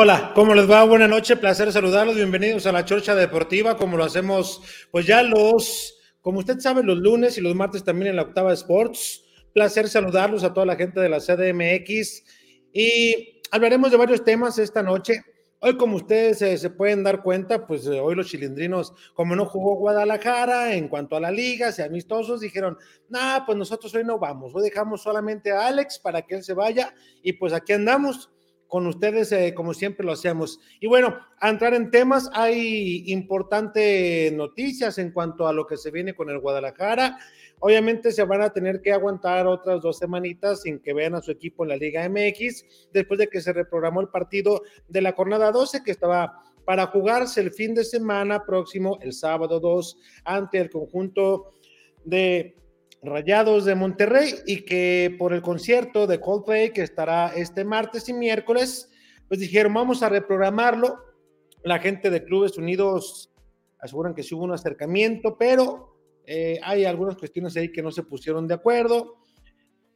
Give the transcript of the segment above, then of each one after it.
Hola, ¿cómo les va? Buenas noches, placer saludarlos, bienvenidos a la Chorcha Deportiva, como lo hacemos pues ya los, como usted sabe, los lunes y los martes también en la Octava Sports. Placer saludarlos a toda la gente de la CDMX y hablaremos de varios temas esta noche. Hoy, como ustedes se pueden dar cuenta, pues eh, hoy los chilindrinos, como no jugó Guadalajara en cuanto a la liga, se amistosos, dijeron, nah, pues nosotros hoy no vamos, hoy dejamos solamente a Alex para que él se vaya y pues aquí andamos con ustedes eh, como siempre lo hacemos. Y bueno, a entrar en temas, hay importantes noticias en cuanto a lo que se viene con el Guadalajara. Obviamente se van a tener que aguantar otras dos semanitas sin que vean a su equipo en la Liga MX, después de que se reprogramó el partido de la jornada 12 que estaba para jugarse el fin de semana próximo, el sábado 2, ante el conjunto de Rayados de Monterrey y que por el concierto de Coldplay que estará este martes y miércoles, pues dijeron, vamos a reprogramarlo. La gente de Clubes Unidos aseguran que sí hubo un acercamiento, pero eh, hay algunas cuestiones ahí que no se pusieron de acuerdo.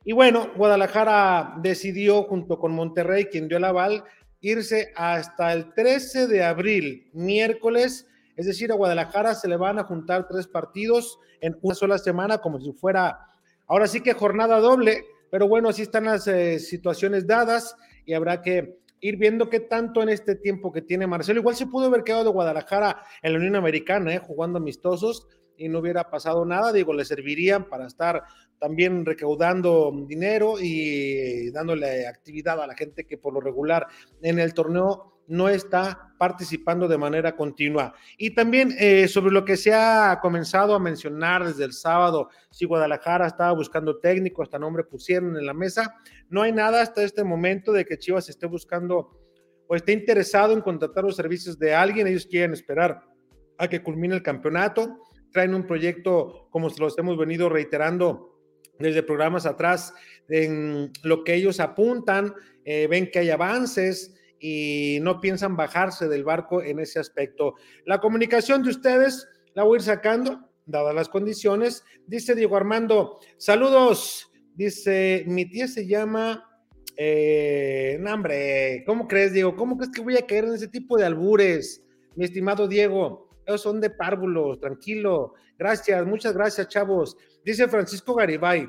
Y bueno, Guadalajara decidió junto con Monterrey, quien dio el aval, irse hasta el 13 de abril, miércoles, es decir, a Guadalajara se le van a juntar tres partidos en una sola semana, como si fuera, ahora sí que jornada doble, pero bueno, así están las eh, situaciones dadas y habrá que ir viendo qué tanto en este tiempo que tiene Marcelo. Igual se pudo haber quedado de Guadalajara en la Unión Americana, eh, jugando amistosos y no hubiera pasado nada, digo, le servirían para estar también recaudando dinero y dándole actividad a la gente que por lo regular en el torneo no está participando de manera continua. Y también eh, sobre lo que se ha comenzado a mencionar desde el sábado, si Guadalajara estaba buscando técnico, hasta nombre pusieron en la mesa, no hay nada hasta este momento de que Chivas esté buscando o esté interesado en contratar los servicios de alguien, ellos quieren esperar a que culmine el campeonato, traen un proyecto como se los hemos venido reiterando desde programas atrás, en lo que ellos apuntan, eh, ven que hay avances, y no piensan bajarse del barco en ese aspecto. La comunicación de ustedes la voy a ir sacando, dadas las condiciones. Dice Diego Armando, saludos. Dice, mi tía se llama... Eh, no, hombre, ¿cómo crees, Diego? ¿Cómo crees que voy a caer en ese tipo de albures? Mi estimado Diego, son de párvulos, tranquilo. Gracias, muchas gracias, chavos. Dice Francisco Garibay,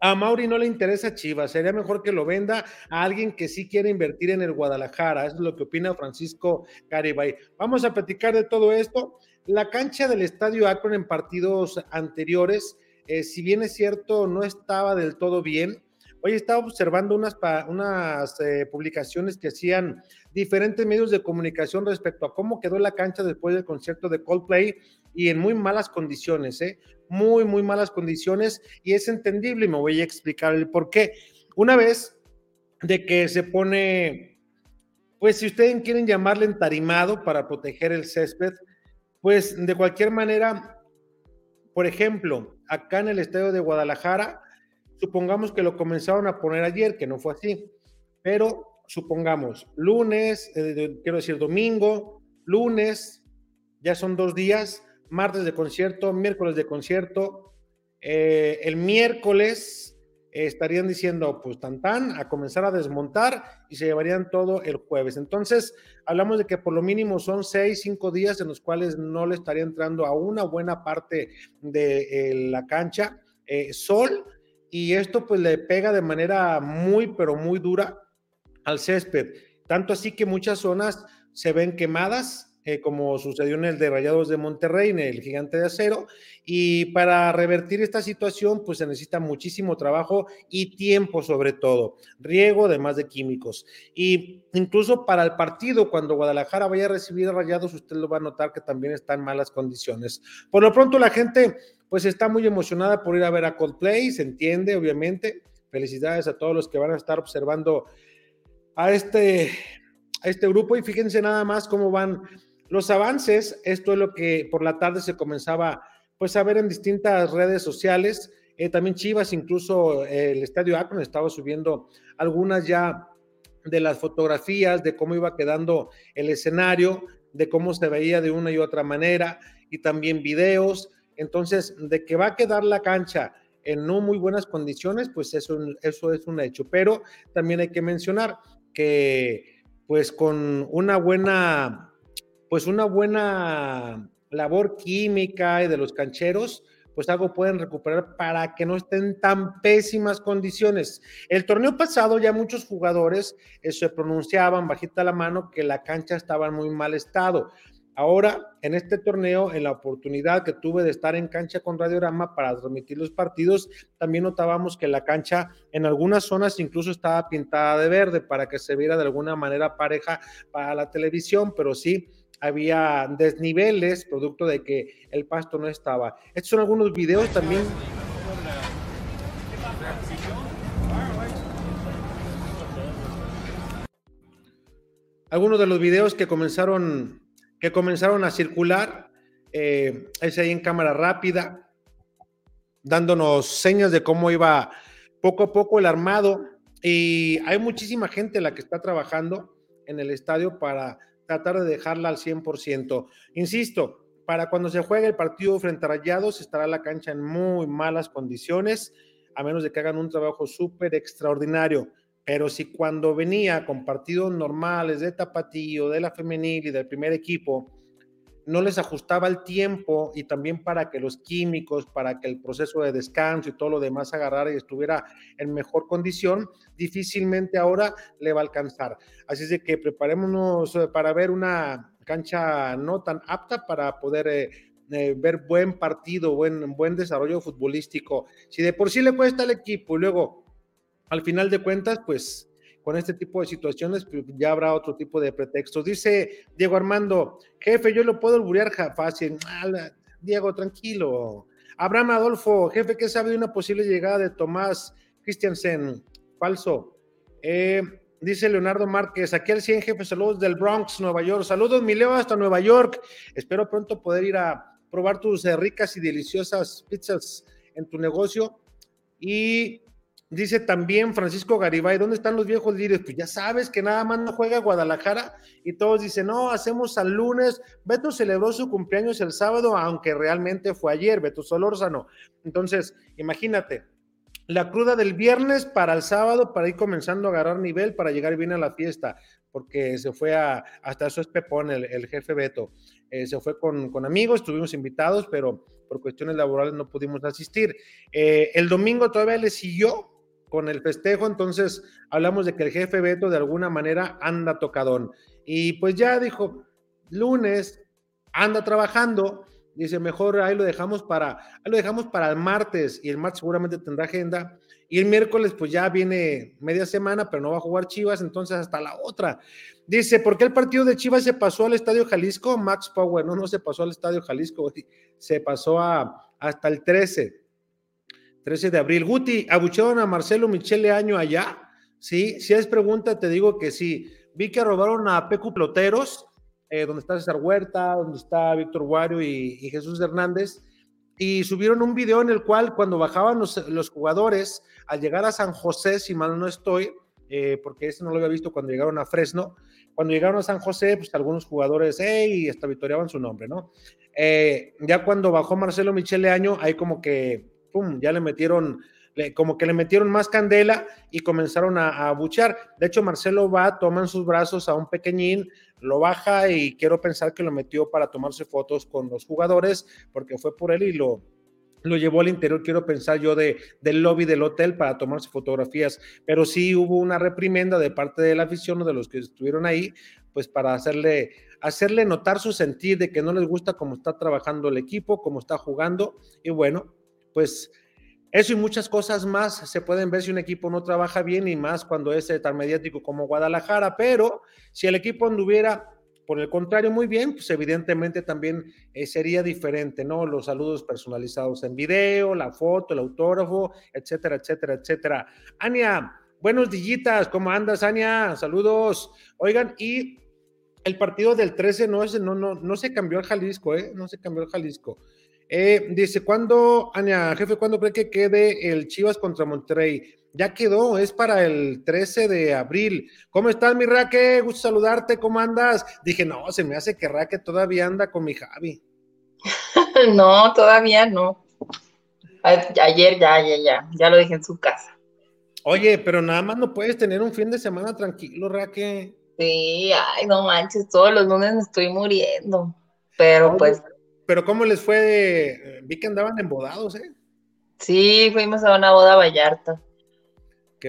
a Mauri no le interesa Chivas, sería mejor que lo venda a alguien que sí quiere invertir en el Guadalajara. Eso es lo que opina Francisco Garibay. Vamos a platicar de todo esto. La cancha del Estadio Akron en partidos anteriores, eh, si bien es cierto, no estaba del todo bien. Hoy estaba observando unas, unas eh, publicaciones que hacían diferentes medios de comunicación respecto a cómo quedó la cancha después del concierto de Coldplay y en muy malas condiciones, ¿eh? muy, muy malas condiciones y es entendible y me voy a explicar el por qué. Una vez de que se pone, pues si ustedes quieren llamarle entarimado para proteger el césped, pues de cualquier manera Por ejemplo, acá en el estadio de Guadalajara, supongamos que lo comenzaron a poner ayer, que no fue así, pero supongamos lunes, eh, quiero decir domingo, lunes, ya son dos días, martes de concierto, miércoles de concierto, eh, el miércoles estarían diciendo, pues tan tan, a comenzar a desmontar y se llevarían todo el jueves. Entonces, hablamos de que por lo mínimo son seis, cinco días en los cuales no le estaría entrando a una buena parte de eh, la cancha eh, sol y esto pues le pega de manera muy, pero muy dura al césped. Tanto así que muchas zonas se ven quemadas, eh, como sucedió en el de Rayados de Monterrey, en el Gigante de Acero. Y para revertir esta situación, pues se necesita muchísimo trabajo y tiempo sobre todo, riego además de químicos. Y incluso para el partido, cuando Guadalajara vaya a recibir a Rayados, usted lo va a notar que también está en malas condiciones. Por lo pronto la gente pues está muy emocionada por ir a ver a Coldplay, se entiende, obviamente. Felicidades a todos los que van a estar observando a este, este grupo y fíjense nada más cómo van los avances, esto es lo que por la tarde se comenzaba pues a ver en distintas redes sociales. Eh, también Chivas, incluso eh, el Estadio Akron estaba subiendo algunas ya de las fotografías de cómo iba quedando el escenario, de cómo se veía de una y otra manera, y también videos. Entonces, de que va a quedar la cancha en no muy buenas condiciones, pues eso, eso es un hecho. Pero también hay que mencionar que, pues con una buena pues una buena labor química y de los cancheros, pues algo pueden recuperar para que no estén tan pésimas condiciones. El torneo pasado ya muchos jugadores eh, se pronunciaban bajita la mano que la cancha estaba en muy mal estado. Ahora, en este torneo, en la oportunidad que tuve de estar en cancha con Radiorama para transmitir los partidos, también notábamos que la cancha en algunas zonas incluso estaba pintada de verde para que se viera de alguna manera pareja para la televisión, pero sí había desniveles producto de que el pasto no estaba. Estos son algunos videos también. Algunos de los videos que comenzaron, comenzaron a circular, eh, es ahí en cámara rápida, dándonos señas de cómo iba poco a poco el armado. Y hay muchísima gente la que está trabajando en el estadio para tratar de dejarla al 100%. Insisto, para cuando se juegue el partido frente a Rayados, estará la cancha en muy malas condiciones, a menos de que hagan un trabajo súper extraordinario. Pero si cuando venía con partidos normales de Tapatío, de la femenil y del primer equipo, no les ajustaba el tiempo y también para que los químicos, para que el proceso de descanso y todo lo demás agarrara y estuviera en mejor condición, difícilmente ahora le va a alcanzar. Así es de que preparémonos eh, para ver una cancha no tan apta para poder eh, eh, ver buen partido, buen, buen desarrollo futbolístico. Si de por sí le cuesta al equipo y luego al final de cuentas, pues con este tipo de situaciones, pues, ya habrá otro tipo de pretextos. Dice Diego Armando, jefe, yo lo puedo olburear fácil. Diego, tranquilo. Abraham Adolfo, jefe, ¿qué sabe de una posible llegada de Tomás Christiansen? Falso. Eh, dice Leonardo Márquez, aquí al 100, jefe, saludos del Bronx, Nueva York. Saludos, mi Leo, hasta Nueva York. Espero pronto poder ir a probar tus eh, ricas y deliciosas pizzas en tu negocio. Y Dice también Francisco Garibay, ¿dónde están los viejos líderes? Pues ya sabes que nada más no juega Guadalajara y todos dicen, no, hacemos al lunes. Beto celebró su cumpleaños el sábado, aunque realmente fue ayer, Beto Solórzano. Entonces, imagínate, la cruda del viernes para el sábado, para ir comenzando a agarrar nivel, para llegar bien a la fiesta, porque se fue a, hasta eso es Pepón, el, jefe Beto. Eh, se fue con, amigos, estuvimos invitados, pero por cuestiones laborales no pudimos asistir. Eh, el domingo todavía le siguió con el festejo, entonces hablamos de que el jefe Beto de alguna manera anda tocadón. Y pues ya dijo, lunes anda trabajando, dice, mejor ahí lo dejamos para, ahí lo dejamos para el martes y el martes seguramente tendrá agenda. Y el miércoles pues ya viene media semana, pero no va a jugar Chivas, entonces hasta la otra. Dice, ¿por qué el partido de Chivas se pasó al Estadio Jalisco? Max Power, no, no se pasó al Estadio Jalisco, se pasó a, hasta el 13. 13 de abril. Guti, ¿abuchearon a Marcelo Michele Año allá? Sí, si es pregunta, te digo que sí. Vi que robaron a Pecu Ploteros, eh, donde está César Huerta, donde está Víctor Guario y, Jesús Hernández. y subieron un video en el cual cuando bajaban los, jugadores al llegar a San José, si mal no estoy, eh, porque ese no lo había visto cuando llegaron a Fresno, cuando llegaron a San José, pues algunos jugadores, hey, hasta victoriaban su nombre, ¿no? Eh, ya cuando bajó Marcelo Michele Año, ahí como que, ya le metieron, como que le metieron más candela y comenzaron a, a buchear. De hecho, Marcelo va, toma en sus brazos a un pequeñín, lo baja y quiero pensar que lo metió para tomarse fotos con los jugadores, porque fue por él y lo, lo llevó al interior, quiero pensar yo, de, del lobby del hotel para tomarse fotografías, pero sí hubo una reprimenda de parte de la afición o de los que estuvieron ahí, pues para hacerle, hacerle notar su sentir de que no les gusta cómo está trabajando el equipo, cómo está jugando, y bueno, pues eso y muchas cosas más se pueden ver si un equipo no trabaja bien y más cuando es tan mediático como Guadalajara, pero si el equipo anduviera por el contrario, muy bien, pues evidentemente también eh, sería diferente, ¿no? Los saludos personalizados en video, la foto, el autógrafo, etcétera, etcétera, etcétera. Ania, buenos dillitas, ¿cómo andas, Ania? Saludos. Oigan, y el partido del 13 no, es, no, no, no se cambió al Jalisco, ¿eh? No se cambió al Jalisco. Eh, dice, ¿cuándo, Ania, jefe, cuándo cree que quede el Chivas contra Monterrey? Ya quedó, es para el 13 de abril. ¿Cómo estás, mi Raque? Gusto saludarte, ¿cómo andas? Dije, no, se me hace que Raque todavía anda con mi Javi. no, todavía no. Ayer ya, ya, ya, ya lo dije en su casa. Oye, pero nada más no puedes tener un fin de semana tranquilo, Raque. Sí, ay, no manches, todos los lunes me estoy muriendo. Pero pues. Pero ¿cómo les fue? Vi que andaban embodados, ¿eh? Sí, fuimos a una boda Vallarta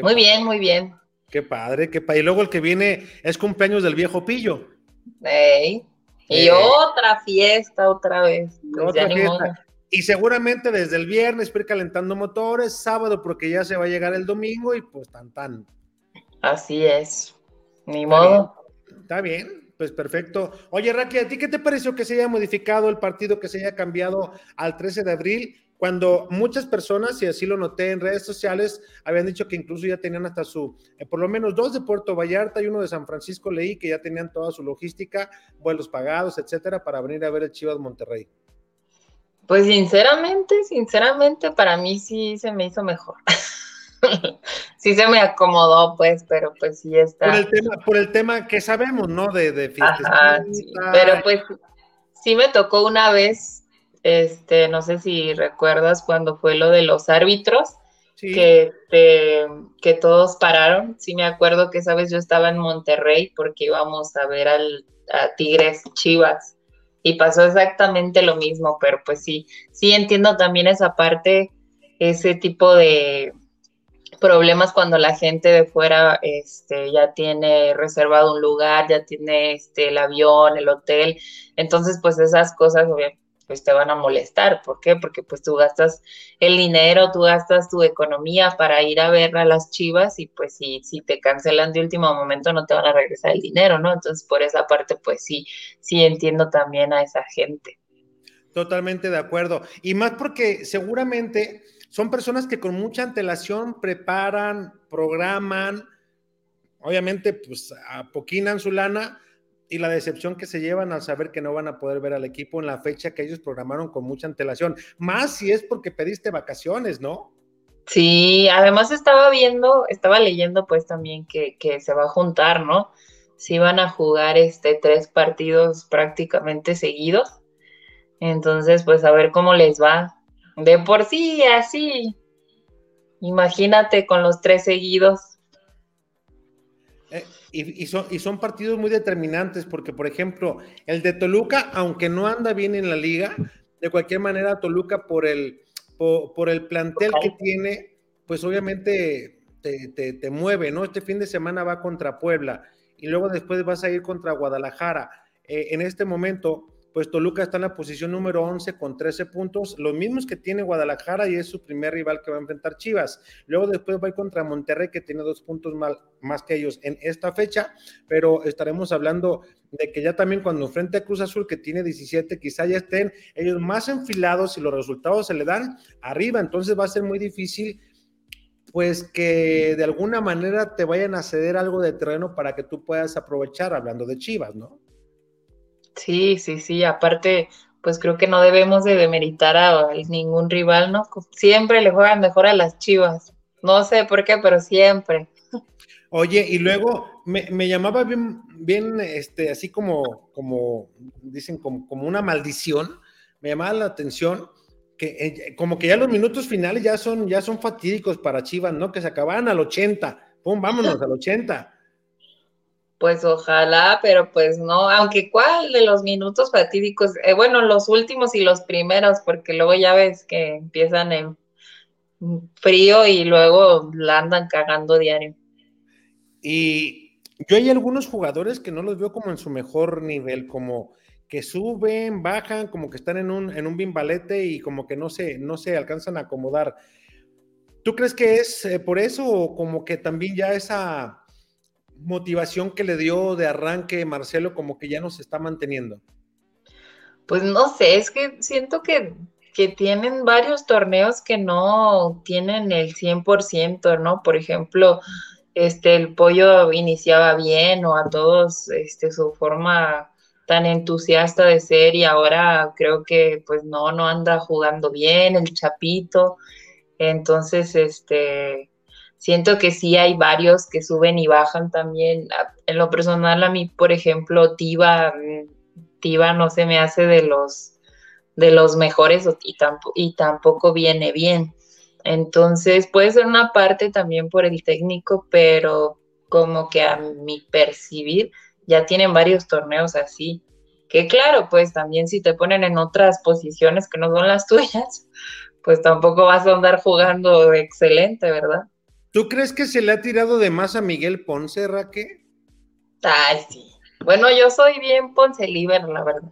muy bien, muy bien. Qué padre, qué padre. Y luego el que viene es cumpleaños del viejo Pillo. Y eh. otra fiesta otra vez. Pues otra fiesta. Y seguramente desde el viernes ir calentando motores, sábado porque ya se va a llegar el domingo y pues tan tan. Así es. Ni modo. Está bien, pues perfecto. Oye, Raquel, ¿a ti qué te pareció que se haya modificado el partido, que se haya cambiado al 13 de abril? cuando muchas personas, y así lo noté en redes sociales, habían dicho que incluso ya tenían hasta su, eh, por lo menos dos de Puerto Vallarta y uno de San Francisco, leí que ya tenían toda su logística, vuelos pagados, etcétera, para venir a ver el Chivas Monterrey. Pues sinceramente, sinceramente, para mí sí se me hizo mejor. sí se me acomodó, pues, pero pues sí está. Por el tema, por el tema que sabemos, ¿no? De, de fiestas. pero pues sí me tocó una vez este, no sé si recuerdas cuando fue lo de los árbitros, que, que todos pararon. Sí me acuerdo que esa vez yo estaba en Monterrey porque íbamos a ver al, a Tigres Chivas y pasó exactamente lo mismo, pero pues sí, sí entiendo también esa parte, ese tipo de problemas cuando la gente de fuera este, ya tiene reservado un lugar, ya tiene este, el avión, el hotel, entonces pues esas cosas pues te van a molestar. ¿Por qué? Porque pues tú gastas el dinero, tú gastas tu economía para ir a ver a las chivas y pues si, si te cancelan de último momento no te van a regresar el dinero, ¿no? Entonces por esa parte pues sí, sí entiendo también a esa gente. Totalmente de acuerdo. Y más porque seguramente son personas que con mucha antelación preparan, programan, obviamente pues apoquinan su lana y la decepción que se llevan al saber que no van a poder ver al equipo en la fecha que ellos programaron con mucha antelación. Más si es porque pediste vacaciones, ¿no? Sí, además estaba viendo, estaba leyendo pues también que, se va a juntar, ¿no? Si van a jugar este tres partidos prácticamente seguidos. Entonces, pues a ver cómo les va. De por sí, así. Imagínate con los tres seguidos. Eh, y, son, y son partidos muy determinantes porque, por ejemplo, el de Toluca, aunque no anda bien en la liga, de cualquier manera Toluca por el, por, el plantel que tiene, pues obviamente te, te, mueve, ¿no? Este fin de semana va contra Puebla y luego después vas a ir contra Guadalajara. Eh, en este momento, pues Toluca está en la posición número 11 con 13 puntos, los mismos que tiene Guadalajara y es su primer rival que va a enfrentar Chivas. Luego después va a ir contra Monterrey que tiene dos puntos más que ellos en esta fecha, pero estaremos hablando de que ya también cuando enfrente a Cruz Azul que tiene 17, quizá ya estén ellos más enfilados y los resultados se le dan arriba, entonces va a ser muy difícil pues que de alguna manera te vayan a ceder algo de terreno para que tú puedas aprovechar, hablando de Chivas, ¿no? Sí, sí, sí, aparte, pues creo que no debemos de demeritar a ningún rival, ¿no? Siempre le juegan mejor a las Chivas. No sé por qué, pero siempre. Oye, y luego me, llamaba bien, bien, este, así como, como dicen, como, como una maldición, me llamaba la atención que eh, como que ya los minutos finales ya son, ya son fatídicos para Chivas, ¿no? Que se acababan al 80. Pum, vámonos al 80. Pues ojalá, pero pues no, aunque cuál de los minutos fatídicos, eh, bueno, los últimos y los primeros, porque luego ya ves que empiezan en frío y luego la andan cagando diario. Y yo hay algunos jugadores que no los veo como en su mejor nivel, como que suben, bajan, como que están en un, en un bimbalete y como que no se, no se alcanzan a acomodar. ¿Tú crees que es eh, por eso o como que también ya esa motivación que le dio de arranque Marcelo como que ya no se está manteniendo? Pues no sé, es que siento que, tienen varios torneos que no tienen el 100%, ¿no? Por ejemplo, este, el pollo iniciaba bien o a todos este, su forma tan entusiasta de ser y ahora creo que pues no, no anda jugando bien, el Chapito. Entonces, este, siento que sí hay varios que suben y bajan también. En lo personal, a mí, por ejemplo, Tiva, Tiva no se me hace de los de los mejores y, tampoco, y tampoco viene bien. Entonces, puede ser una parte también por el técnico, pero como que a mi percibir, ya tienen varios torneos así. Que claro, pues también si te ponen en otras posiciones que no son las tuyas, pues tampoco vas a andar jugando excelente, ¿verdad? ¿Tú crees que se le ha tirado de más a Miguel Ponce, Raque? Ay, sí. Bueno, yo soy bien Ponce Liber, la verdad.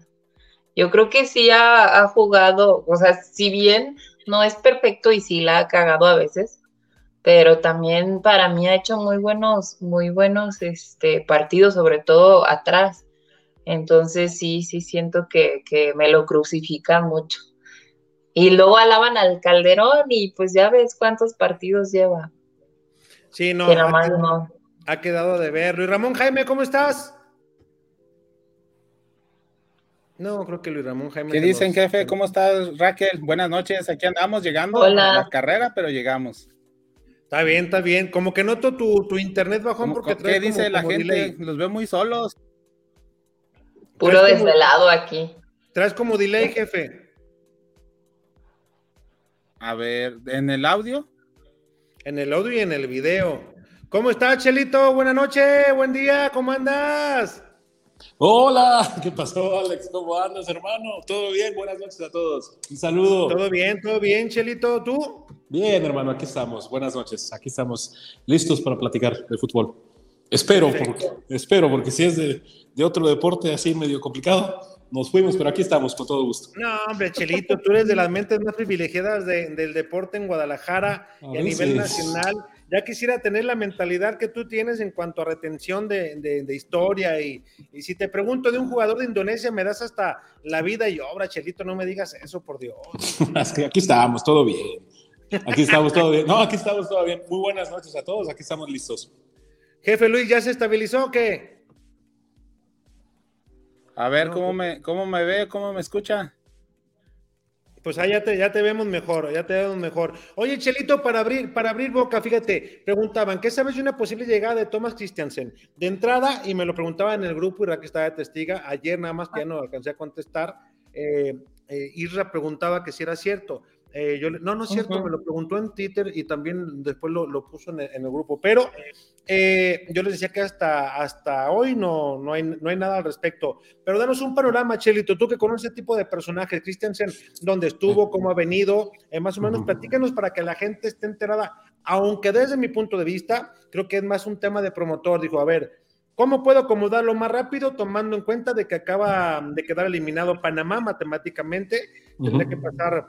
Yo creo que sí ha, jugado, o sea, si bien no es perfecto y sí la ha cagado a veces, pero también para mí ha hecho muy buenos, muy buenos este, partidos, sobre todo atrás. Entonces sí, sí siento que, que me lo crucifican mucho. Y luego alaban al Calderón y pues ya ves cuántos partidos lleva. Sí, no. ha, no. ha quedado de ver. Luis Ramón Jaime, ¿cómo estás? No, creo que Luis Ramón Jaime. ¿Qué dicen, jefe? ¿Cómo estás, Raquel? Buenas noches. Aquí andamos llegando a la carrera, pero llegamos. Está bien, está bien. Como que noto tu, tu internet bajón porque ¿Qué dice la gente? Los veo muy solos. Puro desvelado aquí. Traes como delay, jefe. A ver, ¿en el audio? En el audio y en el video. ¿Cómo estás, Chelito? Buenas noches, buen día, ¿cómo andas? Hola, ¿qué pasó, Alex? ¿Cómo andas, hermano? ¿Todo bien? Buenas noches a todos. Un saludo. Todo bien, todo bien, Chelito, ¿tú? Bien, hermano, aquí estamos. Buenas noches. Aquí estamos listos para platicar de fútbol. Espero, porque, espero, porque si es de, de otro deporte así medio complicado, nos fuimos, pero aquí estamos con todo gusto. No, hombre, Chelito, tú eres de las mentes más privilegiadas del deporte en Guadalajara y a nivel nacional. Ya quisiera tener la mentalidad que tú tienes en cuanto a retención de, historia. Y, si te pregunto de un jugador de Indonesia, me das hasta la vida y obra, Chelito, no me digas eso, por Dios. es que aquí estamos, todo bien. Aquí estamos, todo bien. No, aquí estamos, todo bien. Muy buenas noches a todos, aquí estamos listos. Jefe Luis, ¿ya se estabilizó o qué? A ver, ¿cómo, pues me, ¿cómo me ve? ¿Cómo me escucha? Pues ahí ya te, ya te vemos mejor, ya te vemos mejor. Oye, Chelito, para abrir, para abrir boca, fíjate, preguntaban, ¿qué sabes de una posible llegada de Thomas Christiansen? De entrada, y me lo preguntaba en el grupo, Irra que estaba de testiga, ayer nada más que ya no alcancé a contestar, eh, eh, Isra preguntaba que si era cierto. Eh, yo, no, no es cierto, me lo preguntó en Twitter y también después lo, lo puso en el, grupo, pero eh, yo les decía que hasta, hasta hoy no, no, hay, no hay nada al respecto. Pero danos un panorama, Chelito, tú que conoces ese tipo de personajes, Christensen, dónde estuvo, cómo ha venido, eh, más o menos platícanos para que la gente esté enterada, aunque desde mi punto de vista, creo que es más un tema de promotor, dijo, a ver, ¿Cómo puedo acomodarlo más rápido tomando en cuenta de que acaba de quedar eliminado Panamá matemáticamente? Tendría que pasar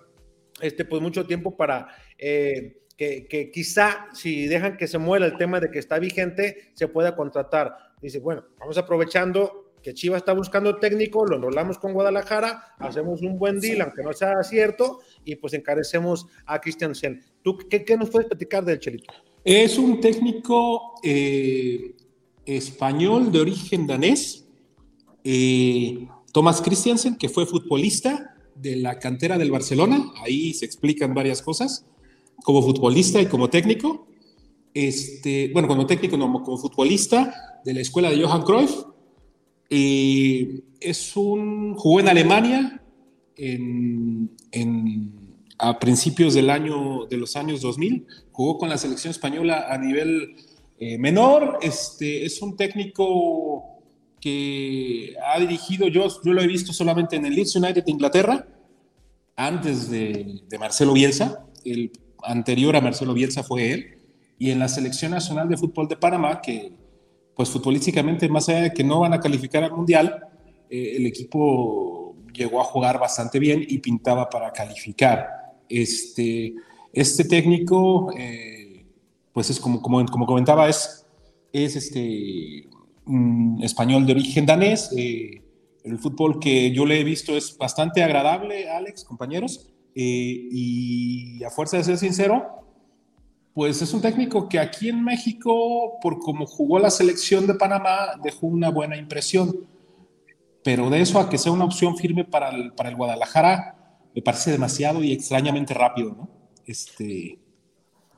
este, pues mucho tiempo para eh, que, quizá si dejan que se muera el tema de que está vigente, se pueda contratar. Dice, bueno, vamos aprovechando que Chivas está buscando técnico, lo enrolamos con Guadalajara, hacemos un buen deal, aunque no sea cierto, y pues encarecemos a Christian Sen. ¿Tú qué, nos puedes platicar del Chelito? Es un técnico eh, español de origen danés, eh, Thomas Christiansen, que fue futbolista, de la cantera del Barcelona, ahí se explican varias cosas, como futbolista y como técnico. Este, bueno, como técnico, no, como futbolista de la escuela de Johan Cruyff. Y es un, jugó en Alemania en, a principios del año, de los años 2000, jugó con la selección española a nivel eh, menor, este, es un técnico que ha dirigido, yo, yo lo he visto solamente en el Leeds United de Inglaterra, antes de, Marcelo Bielsa, el anterior a Marcelo Bielsa fue él, y en la Selección Nacional de Fútbol de Panamá, que pues futbolísticamente, más allá de que no van a calificar al Mundial, eh, el equipo llegó a jugar bastante bien y pintaba para calificar. Este, este técnico, eh, pues es como, como, como comentaba, es, es este, español de origen danés. Eh, el fútbol que yo le he visto es bastante agradable, Alex, compañeros. Eh, y a fuerza de ser sincero, pues es un técnico que aquí en México, por como jugó la selección de Panamá, dejó una buena impresión. Pero de eso a que sea una opción firme para el, para el Guadalajara, me parece demasiado y extrañamente rápido, ¿no? Este,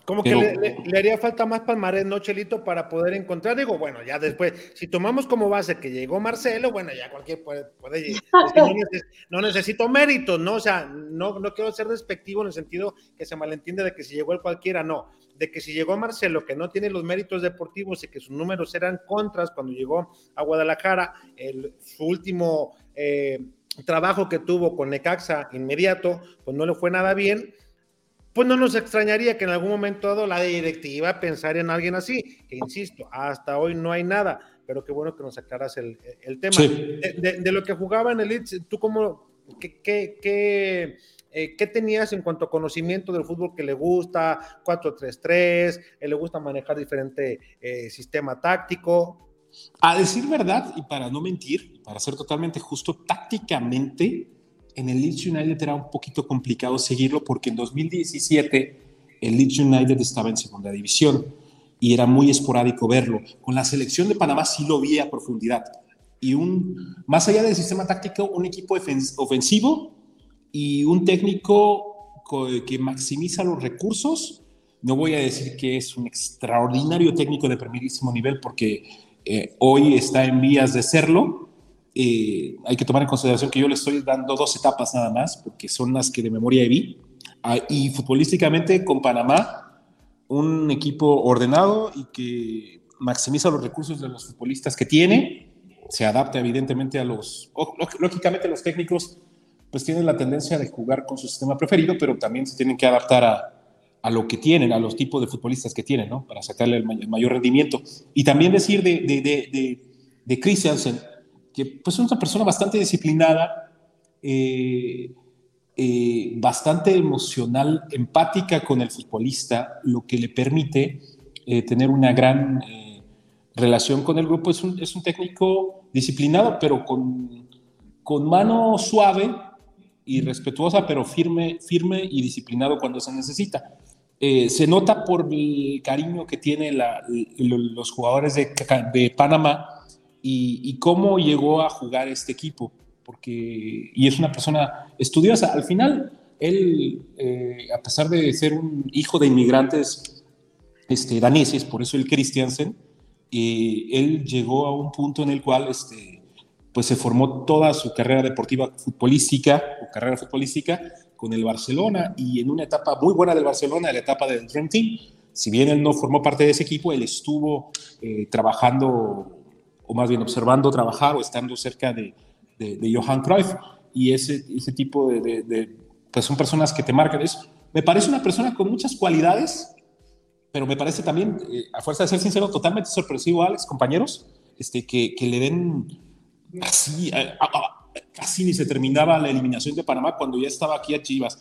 como que le, haría falta más palmarés, ¿no, Chelito? Para poder encontrar, digo, bueno, ya después, si tomamos como base que llegó Marcelo, bueno, ya cualquier puede, puede no, necesito méritos, ¿no? O sea, no, no quiero ser despectivo en el sentido que se malentiende de que si llegó el cualquiera, no. De que si llegó Marcelo, que no tiene los méritos deportivos y que sus números eran contras cuando llegó a Guadalajara, el, su último eh, trabajo que tuvo con Necaxa inmediato, pues no le fue nada bien pues no nos extrañaría que en algún momento dado la directiva pensara en alguien así, que insisto, hasta hoy no hay nada, pero qué bueno que nos aclaras el, tema. De, lo que jugaba en el Leeds, ¿tú cómo, qué, qué, eh, qué, tenías en cuanto a conocimiento del fútbol que le gusta? 4-3-3, le gusta manejar diferente eh, sistema táctico. A decir verdad, y para no mentir, para ser totalmente justo, tácticamente en el Leeds United era un poquito complicado seguirlo porque en 2017 el Leeds United estaba en segunda división y era muy esporádico verlo. Con la selección de Panamá sí lo vi a profundidad. Y un, más allá del sistema táctico, un equipo ofensivo y un técnico que maximiza los recursos. No voy a decir que es un extraordinario técnico de primerísimo nivel porque eh, hoy está en vías de serlo, eh, hay que tomar en consideración que yo le estoy dando dos etapas nada más, porque son las que de memoria vi. Ah, y futbolísticamente con Panamá, un equipo ordenado y que maximiza los recursos de los futbolistas que tiene, se adapta evidentemente a los, lógicamente los técnicos pues tienen la tendencia de jugar con su sistema preferido, pero también se tienen que adaptar a, a lo que tienen, a los tipos de futbolistas que tienen, ¿no? Para sacarle el, mayor rendimiento. Y también decir de, de, de, de Christiansen, que pues es una persona bastante disciplinada, eh, eh, bastante emocional, empática con el futbolista, lo que le permite eh, tener una gran relación con el grupo. Es un, es un técnico disciplinado, pero con, con mano suave y respetuosa, pero firme, firme y disciplinado cuando se necesita. se nota por el cariño que tienen los jugadores de, de Panamá y, cómo llegó a jugar este equipo, porque, y es una persona estudiosa. Al final, él, eh, a pesar de ser un hijo de inmigrantes este, daneses, por eso el Christiansen, eh, él llegó a un punto en el cual este, pues se formó toda su carrera deportiva futbolística o carrera futbolística con el Barcelona y en una etapa muy buena del Barcelona, la etapa del Dream Team. Si bien él no formó parte de ese equipo, él estuvo eh, trabajando o más bien observando trabajar o estando cerca de, de, Johan Cruyff. Y ese, ese tipo de, de, pues son personas que te marcan eso. Me parece una persona con muchas cualidades, pero me parece también, eh, a fuerza de ser sincero, totalmente sorpresivo, Alex, compañeros, este, que, que le den así, casi ni se terminaba la eliminación de Panamá cuando ya estaba aquí a Chivas.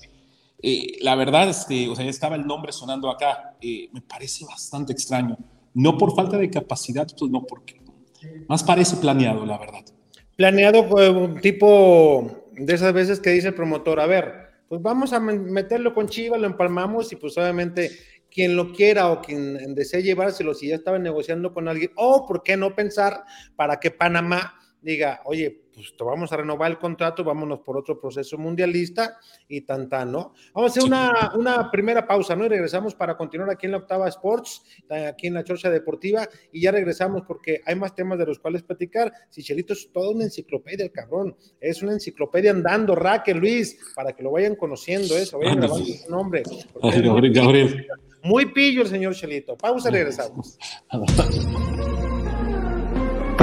Eh, la verdad, este, o sea, ya estaba el nombre sonando acá. Eh, me parece bastante extraño. No por falta de capacidad, pues no, porque más parece planeado, la verdad. Planeado, un tipo de esas veces que dice el promotor, a ver, pues vamos a meterlo con Chivas, lo empalmamos y pues obviamente quien lo quiera o quien desee llevárselo, si ya estaba negociando con alguien, o por qué no pensar para que Panamá diga, oye, pues te vamos a renovar el contrato, vámonos por otro proceso mundialista y tan tan, ¿no? Vamos a hacer una, una primera pausa, ¿no? Y regresamos para continuar aquí en la Octava Sports, aquí en la Chorcha Deportiva, y ya regresamos porque hay más temas de los cuales platicar. Si Chelito es toda una enciclopedia, el cabrón, es una enciclopedia andando, Raquel, Luis, para que lo vayan conociendo, eso, vayan grabando su nombre. Muy pillo el señor Chelito. Pausa, regresamos.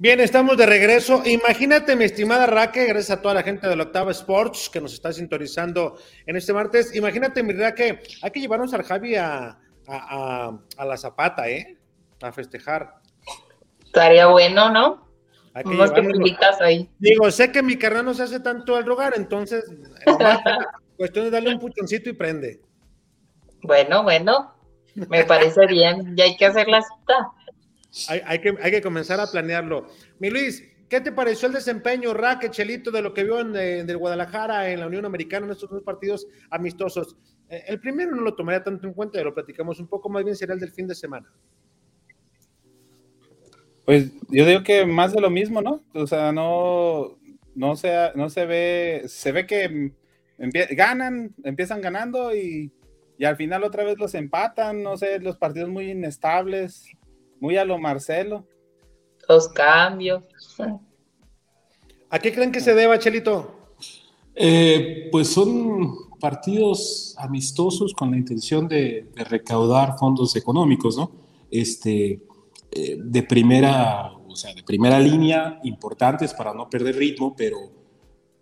Bien, estamos de regreso. Imagínate, mi estimada Raque, gracias a toda la gente de la Octava Sports que nos está sintonizando en este martes. Imagínate, mi Raque, hay que llevarnos al Javi a, la Zapata, ¿eh? A festejar. Estaría bueno, ¿no? Hay que, que me invitas ahí. Digo, sé que mi carnal no se hace tanto al rogar, entonces, cuestión de darle un puchoncito y prende. Bueno, bueno, me parece bien. Ya hay que hacer la cita. Hay, que, comenzar a planearlo. Mi Luis, ¿qué te pareció el desempeño, Raque, Chelito, de lo que vio en, el Guadalajara, en la Unión Americana, en estos dos partidos amistosos? Eh, el primero no lo tomaría tanto en cuenta, lo platicamos un poco, más bien sería el del fin de semana. Pues yo digo que más de lo mismo, ¿no? O sea, no, no, se, no se ve, se ve que ganan, empiezan ganando y, y al final otra vez los empatan, no sé, los partidos muy inestables muy a lo Marcelo. Los cambios. ¿A qué creen que se deba, Chelito? Eh, pues son partidos amistosos con la intención de, recaudar fondos económicos, ¿no? Este, eh, de primera, o sea, de primera línea, importantes para no perder ritmo, pero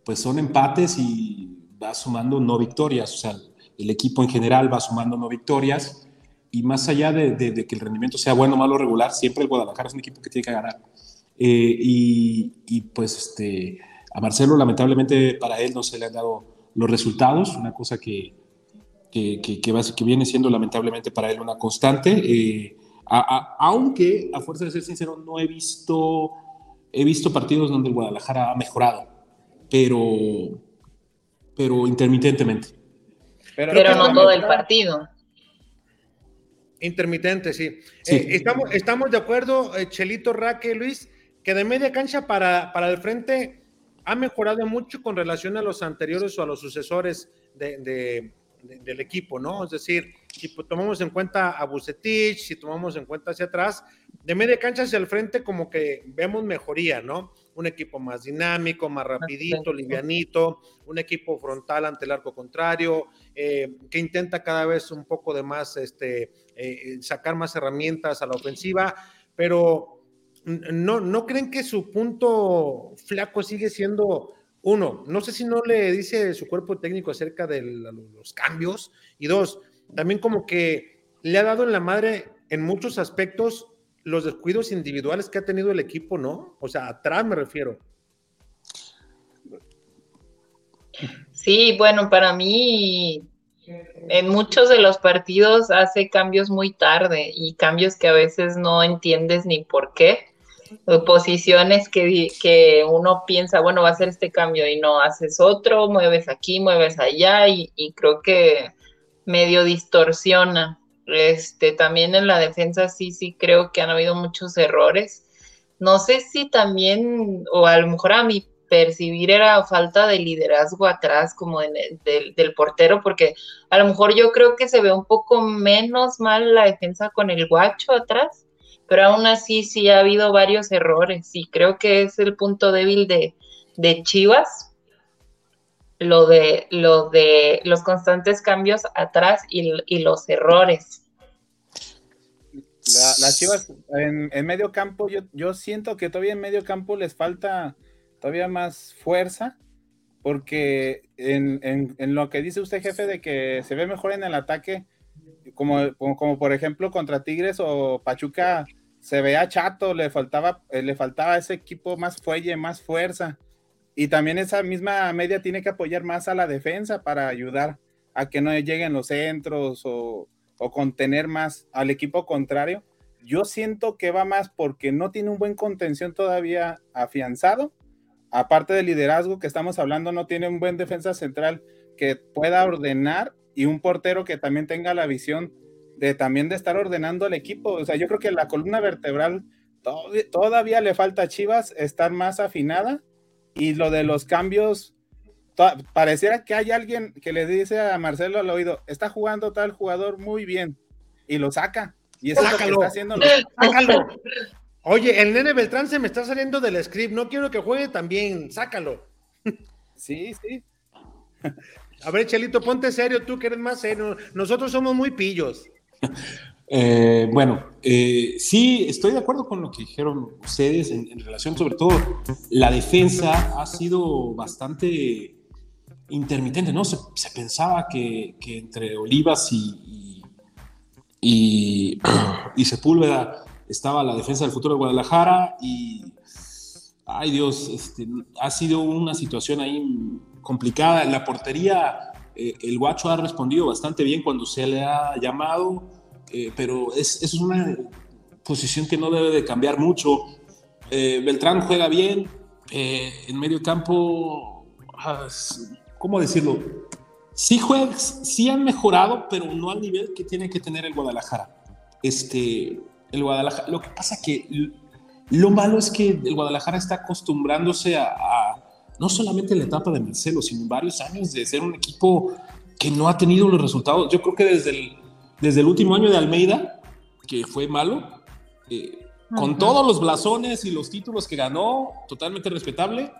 pues son empates y va sumando no victorias, o sea, el equipo en general va sumando no victorias y más allá de, que el rendimiento sea bueno, malo, o regular, siempre el Guadalajara es un equipo que tiene que ganar. Eh, y, pues este, a Marcelo lamentablemente para él no se le han dado los resultados, una cosa que, que, que, viene siendo lamentablemente para él una constante, eh, aunque a fuerza de ser sincero no he visto, he visto partidos donde el Guadalajara ha mejorado, pero, pero intermitentemente. Pero, pero no todo el partido. Intermitente, sí. Eh, estamos, estamos de acuerdo, eh, Chelito, Raque, Luis, que de media cancha para, para el frente ha mejorado mucho con relación a los anteriores o a los sucesores de, del equipo, ¿no? Es decir, si tomamos en cuenta a Bucetich, si tomamos en cuenta hacia atrás, de media cancha hacia el frente como que vemos mejoría, ¿no? Un equipo más dinámico, más rapidito, livianito, un equipo frontal ante el arco contrario, eh, que intenta cada vez un poco de más, este, eh, sacar más herramientas a la ofensiva, pero no, ¿no creen que su punto flaco sigue siendo uno, no sé si no le dice su cuerpo técnico acerca de los cambios. Y dos, también como que le ha dado en la madre en muchos aspectos los descuidos individuales que ha tenido el equipo, ¿no? O sea, atrás me refiero. Sí, bueno, para mí en muchos de los partidos hace cambios muy tarde y cambios que a veces no entiendes ni por qué posiciones que, que uno piensa, bueno, va a hacer este cambio y no haces otro, mueves aquí, mueves allá y, creo que medio distorsiona. Este, también en la defensa sí, sí creo que han habido muchos errores. No sé si también, o a lo mejor a mi percibir era falta de liderazgo atrás, como del portero, porque a lo mejor yo creo que se ve un poco menos mal la defensa con el guacho atrás pero aún así sí ha habido varios errores y creo que es el punto débil de, Chivas, lo de, lo de los constantes cambios atrás y, los errores. las Chivas en, medio campo, yo, yo siento que todavía en medio campo les falta todavía más fuerza, porque en, en, lo que dice usted, jefe, de que se ve mejor en el ataque, como, como, por ejemplo contra Tigres o Pachuca, se veía chato, le faltaba, eh, le faltaba ese equipo más fuelle, más fuerza. Y también esa misma media tiene que apoyar más a la defensa para ayudar a que no lleguen los centros o, o contener más al equipo contrario. Yo siento que va más porque no tiene un buen contención todavía afianzado. Aparte del liderazgo que estamos hablando, no tiene un buen defensa central que pueda ordenar y un portero que también tenga la visión de también de estar ordenando el equipo. O sea, yo creo que la columna vertebral todavía, le falta a Chivas estar más afinada y lo de los cambios, pareciera que hay alguien que le dice a Marcelo al oído, está jugando tal jugador muy bien y lo saca. Y eso es lo que está haciendo. Sácalo. Oye, el nene Beltrán se me está saliendo del script, no quiero que juegue también, sácalo. Sí, sí. A ver, Chelito, ponte serio, tú que eres más serio. Nosotros somos muy pillos. Eh, bueno, eh, sí, estoy de acuerdo con lo que dijeron ustedes en, relación, sobre todo, la defensa ha sido bastante intermitente, ¿no? Se, pensaba que, entre Olivas y, y, y, Sepúlveda estaba la defensa del futuro de Guadalajara y, ay Dios, este, ha sido una situación ahí complicada. La portería, eh, el Guacho ha respondido bastante bien cuando se le ha llamado, eh, pero es, es, una posición que no debe de cambiar mucho. Eh, Beltrán juega bien, en medio campo, ah, ¿cómo decirlo? Sí, juegas, sí han mejorado, pero no al nivel que tiene que tener el Guadalajara. Este, el Guadalajara, lo que pasa que lo malo es que el Guadalajara está acostumbrándose a no solamente en la etapa de Marcelo, sino en varios años de ser un equipo que no ha tenido los resultados. Yo creo que desde el, desde el último año de Almeida, que fue malo, eh, con todos los blasones y los títulos que ganó, totalmente respetable,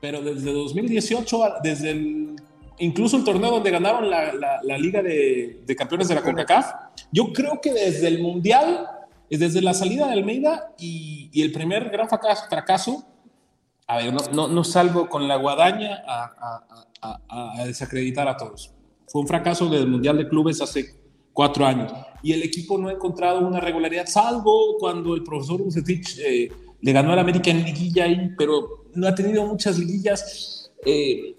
pero desde 2018, desde el, incluso el torneo donde ganaron la, la, Liga de, de, Campeones de la CONCACAF, yo creo que desde el Mundial, desde la salida de Almeida y, y el primer gran fracaso, a ver, no, no, salgo con la guadaña a, desacreditar a todos. Fue un fracaso del Mundial de Clubes hace cuatro años y el equipo no ha encontrado una regularidad, salvo cuando el profesor Ucetich eh, le ganó al América en liguilla ahí, pero no ha tenido muchas liguillas. Eh,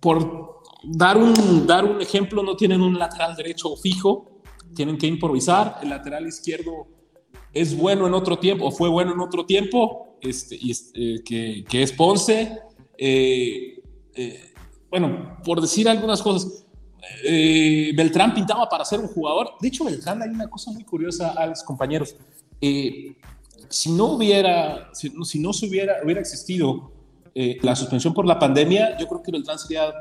por dar un, dar un ejemplo, no tienen un lateral derecho fijo, tienen que improvisar. El lateral izquierdo es bueno en otro tiempo, o fue bueno en otro tiempo, este, y, eh, que, que, es Ponce. Eh, eh, bueno, por decir algunas cosas, Beltrán pintaba para ser un jugador. De hecho, Beltrán hay una cosa muy curiosa a los compañeros. si no hubiera, si, si, no se hubiera, hubiera existido la suspensión por la pandemia, yo creo que Beltrán sería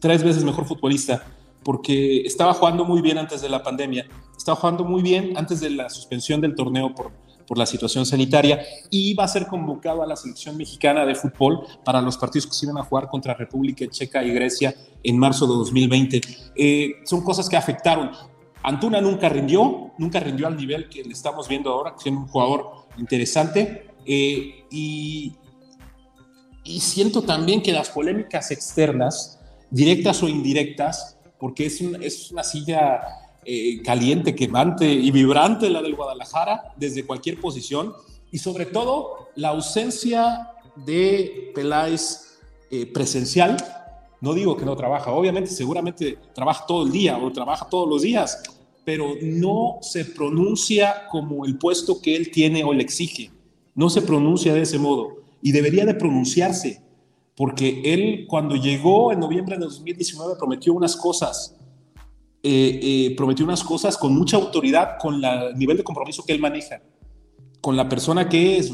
tres veces mejor futbolista porque estaba jugando muy bien antes de la pandemia, estaba jugando muy bien antes de la suspensión del torneo por, por la situación sanitaria y va a ser convocado a la selección mexicana de fútbol para los partidos que se iban a jugar contra República Checa y Grecia en marzo de 2020. Eh, son cosas que afectaron. Antuna nunca rindió, nunca rindió al nivel que le estamos viendo ahora, es un jugador interesante. Eh, y, y siento también que las polémicas externas, directas o indirectas, porque es, es una silla eh, caliente, quemante y vibrante la del Guadalajara desde cualquier posición y sobre todo la ausencia de Peláez eh, presencial. No digo que no trabaja, obviamente seguramente trabaja todo el día o trabaja todos los días, pero no se pronuncia como el puesto que él tiene o le exige. No se pronuncia de ese modo y debería de pronunciarse porque él cuando llegó en noviembre de 2019 prometió unas cosas eh, eh, prometió unas cosas con mucha autoridad, con el nivel de compromiso que él maneja, con la persona que es,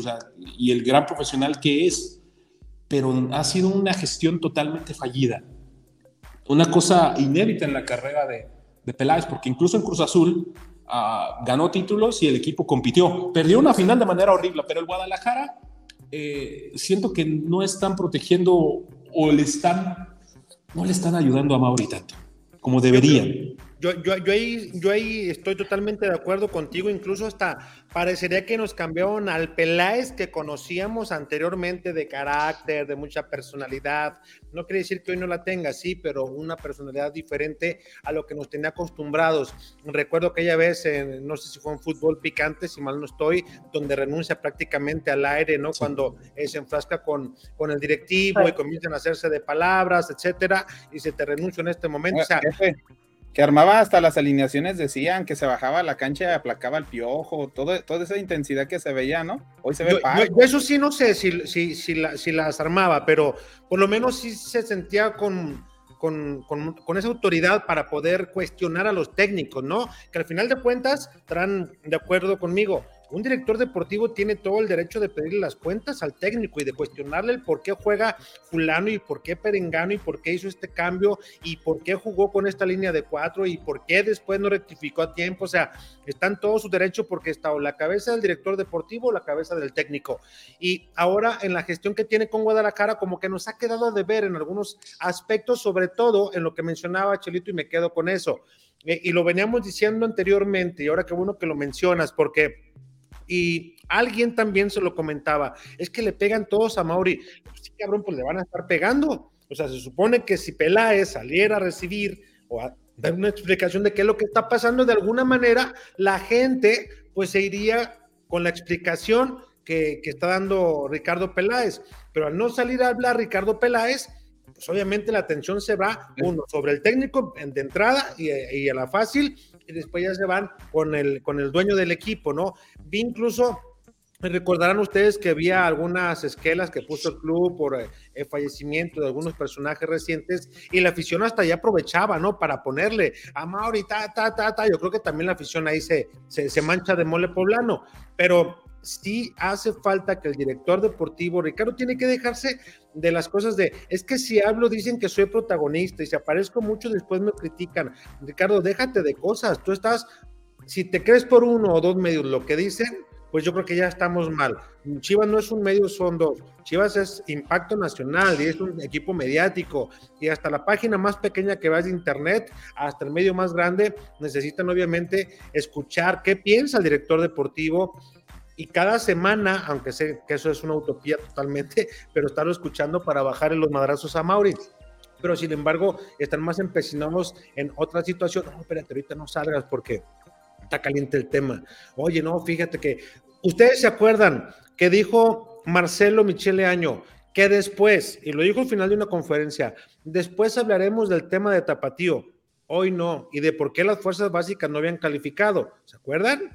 y el gran profesional que es, pero ha sido una gestión totalmente fallida. Una cosa inédita en la carrera de, de Peláez, porque incluso en Cruz Azul ah, ganó títulos y el equipo compitió. Perdió una final de manera horrible, pero el Guadalajara eh, siento que no están protegiendo o le están no le están ayudando a Mauri tanto como deberían. Yo, yo, yo, ahí, yo ahí estoy totalmente de acuerdo contigo, incluso hasta parecería que nos cambiaron al Peláez que conocíamos anteriormente de carácter, de mucha personalidad. No quiere decir que hoy no la tenga, sí, pero una personalidad diferente a lo que nos tenía acostumbrados. Recuerdo aquella vez, no sé si fue en fútbol picante, si mal no estoy, donde renuncia prácticamente al aire, ¿no? Cuando eh, se enfrasca con, con el directivo y comienzan a hacerse de palabras, etcétera, y se te renuncia en este momento. O sea, que armaba hasta las alineaciones, decían que se bajaba a la cancha y aplacaba el piojo, todo, toda esa intensidad que se veía, ¿no? Hoy se ve yo, eso sí no sé si, si, si, las armaba, pero por lo menos sí se sentía con, con, con, esa autoridad para poder cuestionar a los técnicos, ¿no? Que al final de cuentas estarán de acuerdo conmigo un director deportivo tiene todo el derecho de pedirle las cuentas al técnico y de cuestionarle el por qué juega fulano y por qué perengano y por qué hizo este cambio y por qué jugó con esta línea de cuatro y por qué después no rectificó a tiempo. O sea, están todos sus derechos porque está o la cabeza del director deportivo o la cabeza del técnico. Y ahora en la gestión que tiene con Guadalajara, como que nos ha quedado de ver en algunos aspectos, sobre todo en lo que mencionaba Chelito y me quedo con eso. Eh, y lo veníamos diciendo anteriormente y ahora qué bueno que lo mencionas porque y alguien también se lo comentaba, es que le pegan todos a Mauri. Sí, cabrón, pues le van a estar pegando. O sea, se supone que si Peláez saliera a recibir o a dar una explicación de qué es lo que está pasando, de alguna manera la gente pues se iría con la explicación que, que está dando Ricardo Peláez. Pero al no salir a hablar Ricardo Peláez, pues obviamente la atención se va, uno, sobre el técnico de entrada y, y a la fácil, y después ya se van con el, con el dueño del equipo, ¿no? Vi incluso Recordarán ustedes que había algunas esquelas que puso el club por eh, el fallecimiento de algunos personajes recientes y la afición hasta ya aprovechaba, ¿no? Para ponerle a Mauri, ta, ta, ta, ta. Yo creo que también la afición ahí se, se, se mancha de mole poblano, pero sí hace falta que el director deportivo, Ricardo, tiene que dejarse de las cosas de, es que si hablo dicen que soy protagonista y si aparezco mucho después me critican. Ricardo, déjate de cosas, tú estás, si te crees por uno o dos medios lo que dicen, pues yo creo que ya estamos mal. Chivas no es un medio, son dos. Chivas es impacto nacional y es un equipo mediático. Y hasta la página más pequeña que va de internet, hasta el medio más grande, necesitan obviamente escuchar qué piensa el director deportivo, y cada semana, aunque sé que eso es una utopía totalmente, pero estarlo escuchando para bajarle los madrazos a Mauricio. Pero sin embargo, están más empecinados en otra situación. No, espérate, ahorita no salgas porque está caliente el tema. Oye, no, fíjate que ustedes se acuerdan que dijo Marcelo Michele Año que después, y lo dijo al final de una conferencia, después hablaremos del tema de Tapatío. Hoy no, y de por qué las fuerzas básicas no habían calificado. ¿Se acuerdan?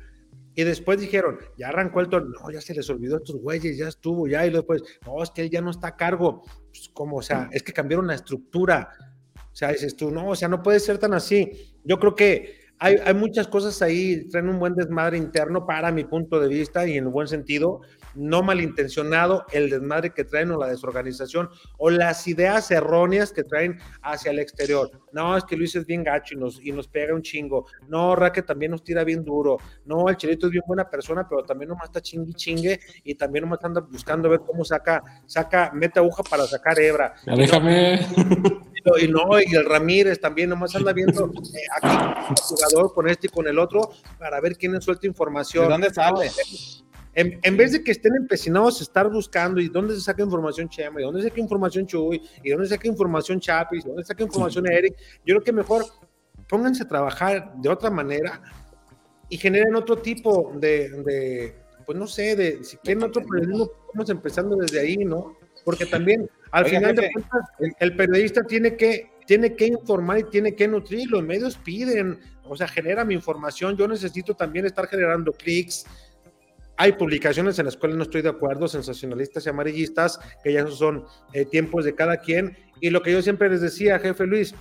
Y después dijeron, ya arrancó el torneo, no, ya se les olvidó a estos güeyes, ya estuvo, ya, y después, no, es que él ya no está a cargo. Pues, ¿cómo? O sea, es que cambiaron la estructura. O sea, dices tú, no, o sea, no puede ser tan así. Yo creo que hay, hay muchas cosas ahí, traen un buen desmadre interno para mi punto de vista y en el buen sentido, no malintencionado el desmadre que traen o la desorganización o las ideas erróneas que traen hacia el exterior. No, es que Luis es bien gacho y nos, y nos pega un chingo. No, Raque también nos tira bien duro. No, el Chelito es bien buena persona, pero también nomás está chingue chingue y también nomás anda buscando ver cómo saca, saca, mete aguja para sacar hebra. déjame. Y no, y el Ramírez también nomás anda viendo eh, aquí jugador con este y con el otro para ver quién suelta información. ¿De dónde sale? En, vez de que estén empecinados a estar buscando y dónde se saca información Chema, y dónde se saca información Chuy, y dónde se saca información Chapis, y dónde se saca información Eric, yo creo que mejor pónganse a trabajar de otra manera y generen otro tipo de, pues no sé, de si quieren otro periodismo, vamos empezando desde ahí, ¿no? Porque también al final de cuentas el, periodista tiene que tiene que informar y tiene que nutrir, los medios piden, o sea, genera mi información, yo necesito también estar generando clics, hay publicaciones en las cuales no estoy de acuerdo, sensacionalistas y amarillistas, que ya son eh, tiempos de cada quien. Y lo que yo siempre les decía, jefe Luis,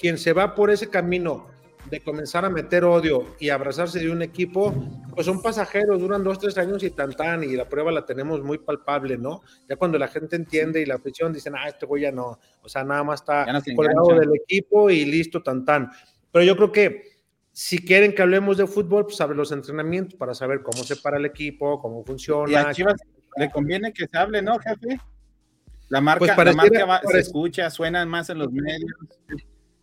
quien se va por ese camino de comenzar a meter odio y abrazarse de un equipo, pues son pasajeros, duran dos, tres años y tan tan, y la prueba la tenemos muy palpable, ¿no? Ya cuando la gente entiende y la afición dicen, ah, este güey ya no, o sea, nada más está lado del equipo y listo, tan tan. Pero yo creo que si quieren que hablemos de fútbol, pues saber los entrenamientos para saber cómo se para el equipo, cómo funciona. Y a Chivas le conviene que se hable, ¿no, jefe? La marca, pues la marca se escucha, suena más en los medios.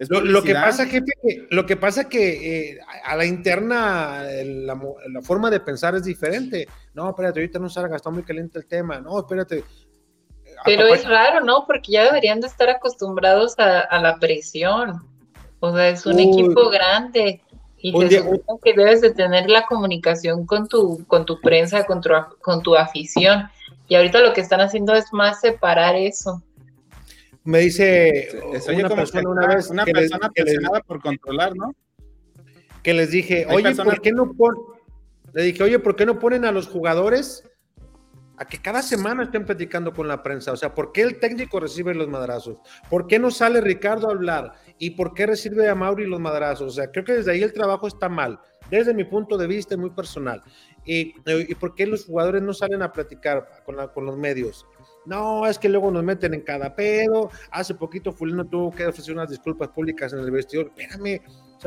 Lo, que pasa, jefe, lo que pasa que eh, a la interna la, forma de pensar es diferente. No, espérate, ahorita no salga, está muy caliente el tema. No, espérate. Pero es raro, ¿no? Porque ya deberían de estar acostumbrados a, la presión. O sea, es un equipo grande y te que debes de tener la comunicación con tu, con tu prensa, con tu, con tu afición. Y ahorita lo que están haciendo es más separar eso. Me dice una persona una vez una persona presionada por controlar, ¿no? Que les dije, oye, ¿por qué no ponen? Le dije, oye, ¿por qué no ponen a los jugadores a que cada semana estén platicando con la prensa? O sea, ¿por qué el técnico recibe los madrazos? ¿Por qué no sale Ricardo a hablar? ¿Y por qué recibe a Mauri los madrazos? O sea, creo que desde ahí el trabajo está mal, desde mi punto de vista muy personal. ¿Y, por qué los jugadores no salen a platicar con, los medios? No, es que luego nos meten en cada pedo. Hace poquito Fulino tuvo que ofrecer unas disculpas públicas en el vestidor. Espérame,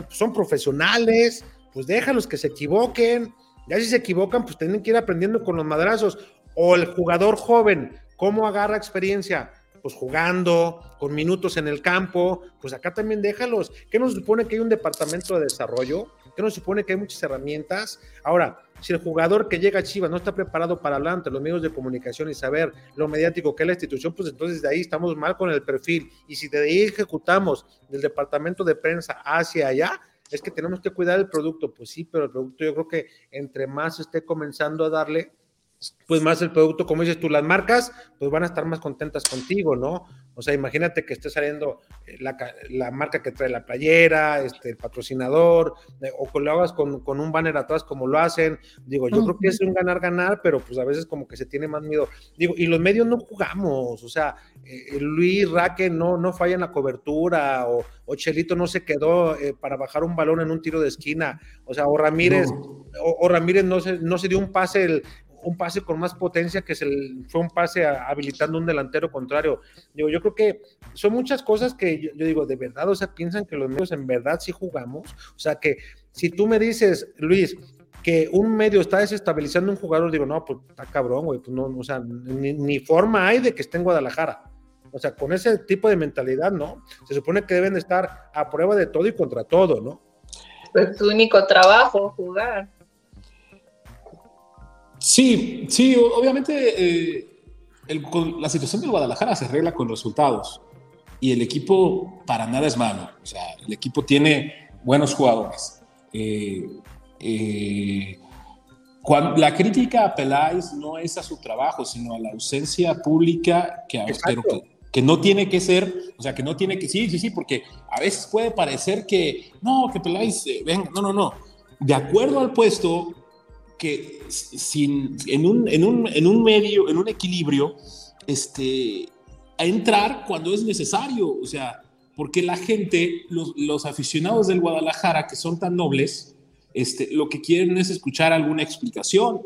son profesionales, pues déjalos que se equivoquen. Ya si se equivocan, pues tienen que ir aprendiendo con los madrazos. O el jugador joven, ¿cómo agarra experiencia? Pues jugando, con minutos en el campo, pues acá también déjalos. ¿Qué nos supone que hay un departamento de desarrollo? ¿Qué nos supone que hay muchas herramientas? Ahora, si el jugador que llega a Chivas no está preparado para hablar ante los medios de comunicación y saber lo mediático que es la institución, pues entonces de ahí estamos mal con el perfil. Y si de ahí ejecutamos del departamento de prensa hacia allá, es que tenemos que cuidar el producto. Pues sí, pero el producto yo creo que entre más esté comenzando a darle, pues más el producto, como dices tú, las marcas, pues van a estar más contentas contigo, ¿no? O sea, imagínate que esté saliendo eh, la, marca que trae la playera, este, el patrocinador, eh, o que lo hagas con, un banner atrás como lo hacen. Digo, yo creo que es un ganar-ganar, pero pues a veces como que se tiene más miedo. Digo, y los medios no jugamos, o sea, eh, Luis Raque no, no falla en la cobertura, o, Chelito no se quedó para bajar un balón en un tiro de esquina, o sea, o Ramírez, o, Ramírez no se, no se dio un pase el, un pase con más potencia que se fue un pase habilitando un delantero contrario. Digo, yo creo que son muchas cosas que yo, digo, de verdad, o sea, piensan que los medios en verdad sí jugamos. O sea, que si tú me dices, Luis, que un medio está desestabilizando un jugador, digo, no, pues está cabrón, güey, pues no, o sea, ni, forma hay de que esté en Guadalajara. O sea, con ese tipo de mentalidad, ¿no? Se supone que deben estar a prueba de todo y contra todo, ¿no? Pues tu único trabajo, jugar. Sí, sí, obviamente eh, la situación de Guadalajara se arregla con resultados y el equipo para nada es malo. O sea, el equipo tiene buenos jugadores. Eh, eh, la crítica a Peláez no es a su trabajo, sino a la ausencia pública que, que, no tiene que ser, o sea, que no tiene que, sí, sí, sí, porque a veces puede parecer que, no, que Peláez, venga, no, no, no. De acuerdo al puesto, que sin, en, un, en, un, en un medio, en un equilibrio, este, a entrar cuando es necesario, o sea, porque la gente, los, los, aficionados del Guadalajara, que son tan nobles, este, lo que quieren es escuchar alguna explicación.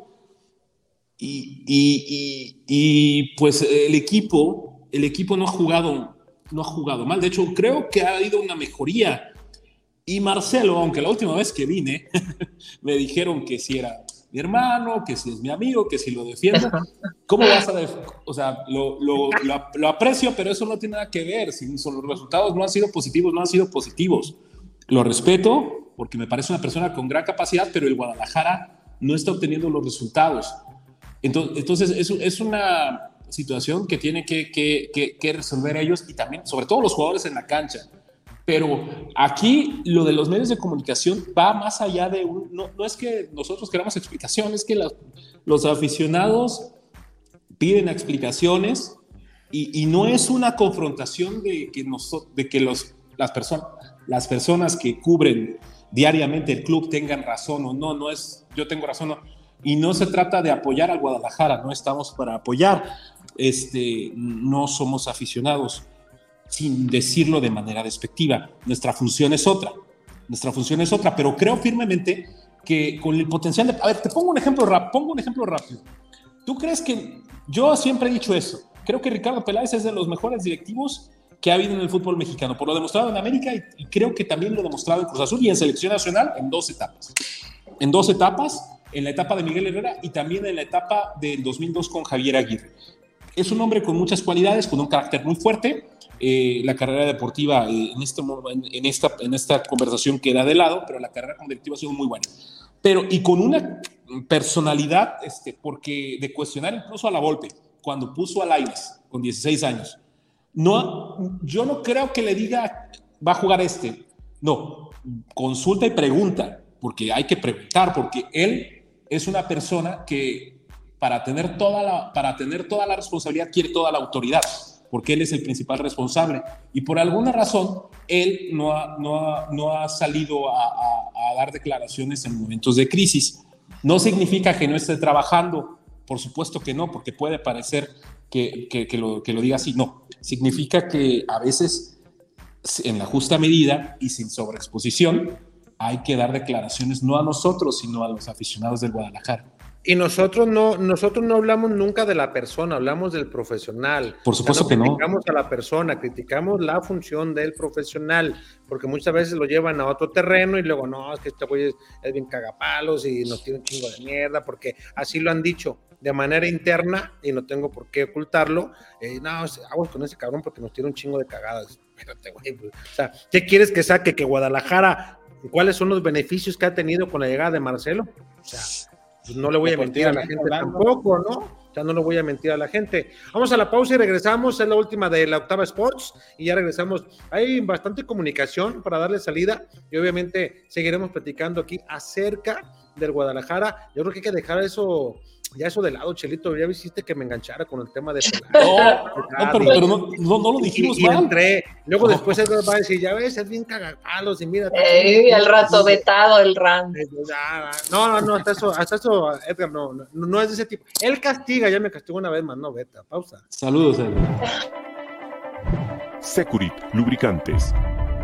Y, y, y, pues el equipo, el equipo no ha jugado, no ha jugado mal. De hecho, creo que ha habido una mejoría. Y Marcelo, aunque la última vez que vine, me dijeron que si era mi hermano, que si es mi amigo, que si lo defiendo. ¿Cómo vas a O sea, lo, lo, lo, aprecio, pero eso no tiene nada que ver. Si son los resultados no han sido positivos, no han sido positivos. Lo respeto porque me parece una persona con gran capacidad, pero el Guadalajara no está obteniendo los resultados. Entonces, entonces es, es una situación que tiene que, que, que, que resolver ellos y también, sobre todo los jugadores en la cancha pero aquí lo de los medios de comunicación va más allá de un, no, no es que nosotros queramos explicaciones, es que los aficionados piden explicaciones y, y, no es una confrontación de que, nos, de que los, las, personas las personas que cubren diariamente el club tengan razón o no, no es yo tengo razón y no se trata de apoyar al Guadalajara, no estamos para apoyar, este, no somos aficionados sin decirlo de manera despectiva. Nuestra función es otra. Nuestra función es otra, pero creo firmemente que con el potencial de... A ver, te pongo un ejemplo, pongo un ejemplo rápido. ¿Tú crees que... Yo siempre he dicho eso. Creo que Ricardo Peláez es de los mejores directivos que ha habido en el fútbol mexicano, por lo demostrado en América y, creo que también lo demostrado en Cruz Azul y en Selección Nacional en dos etapas. En dos etapas, en la etapa de Miguel Herrera y también en la etapa del 2002 con Javier Aguirre es un hombre con muchas cualidades, con un carácter muy fuerte. Eh, la carrera deportiva en, este, en, esta, en esta conversación queda de lado, pero la carrera directivo ha sido muy buena. Pero, y con una personalidad, este, porque de cuestionar incluso a la Volpe, cuando puso a Laines con 16 años, no, yo no creo que le diga, va a jugar este. No, consulta y pregunta, porque hay que preguntar, porque él es una persona que para tener toda para tener toda la responsabilidad quiere toda la autoridad, porque él es el principal responsable. Y por alguna razón, él no ha, no no ha salido a, dar declaraciones en momentos de crisis. No significa que no esté trabajando, por supuesto que no, porque puede parecer que, que, lo, que lo diga así. No, significa que a veces en la justa medida y sin sobreexposición hay que dar declaraciones no a nosotros, sino a los aficionados del Guadalajara. Y nosotros no, nosotros no hablamos nunca de la persona, hablamos del profesional. Por supuesto que no. Criticamos a la persona, criticamos la función del profesional, porque muchas veces lo llevan a otro terreno y luego, no, es que este güey es, bien cagapalos y nos tiene un chingo de mierda, porque así lo han dicho de manera interna y no tengo por qué ocultarlo. Eh, no, aguas con ese cabrón porque nos tiene un chingo de cagadas. Espérate, güey. Pues, o sea, ¿qué quieres que saque? Que Guadalajara, ¿cuáles son los beneficios que ha tenido con la llegada de Marcelo? O sea, pues no le voy a mentir a la gente tampoco, ¿no? Ya no le voy a mentir a la gente. Vamos a la pausa y regresamos. Es la última de la octava Sports y ya regresamos. Hay bastante comunicación para darle salida y obviamente seguiremos platicando aquí acerca del Guadalajara. Yo creo que hay que dejar eso ya eso de lado, Chelito, ya hiciste que me enganchara con el tema de No, no pero, no, no, lo dijimos y, mal. entré. Luego después él va a decir, ya ves, es bien cagapalos y mira. Ey, el rato vetado el ram. No, no, no, hasta eso, hasta eso, Edgar, no, no, no, es de ese tipo. Él castiga, ya me castigó una vez más, no, veta, pausa. Saludos, Edgar. Securit, lubricantes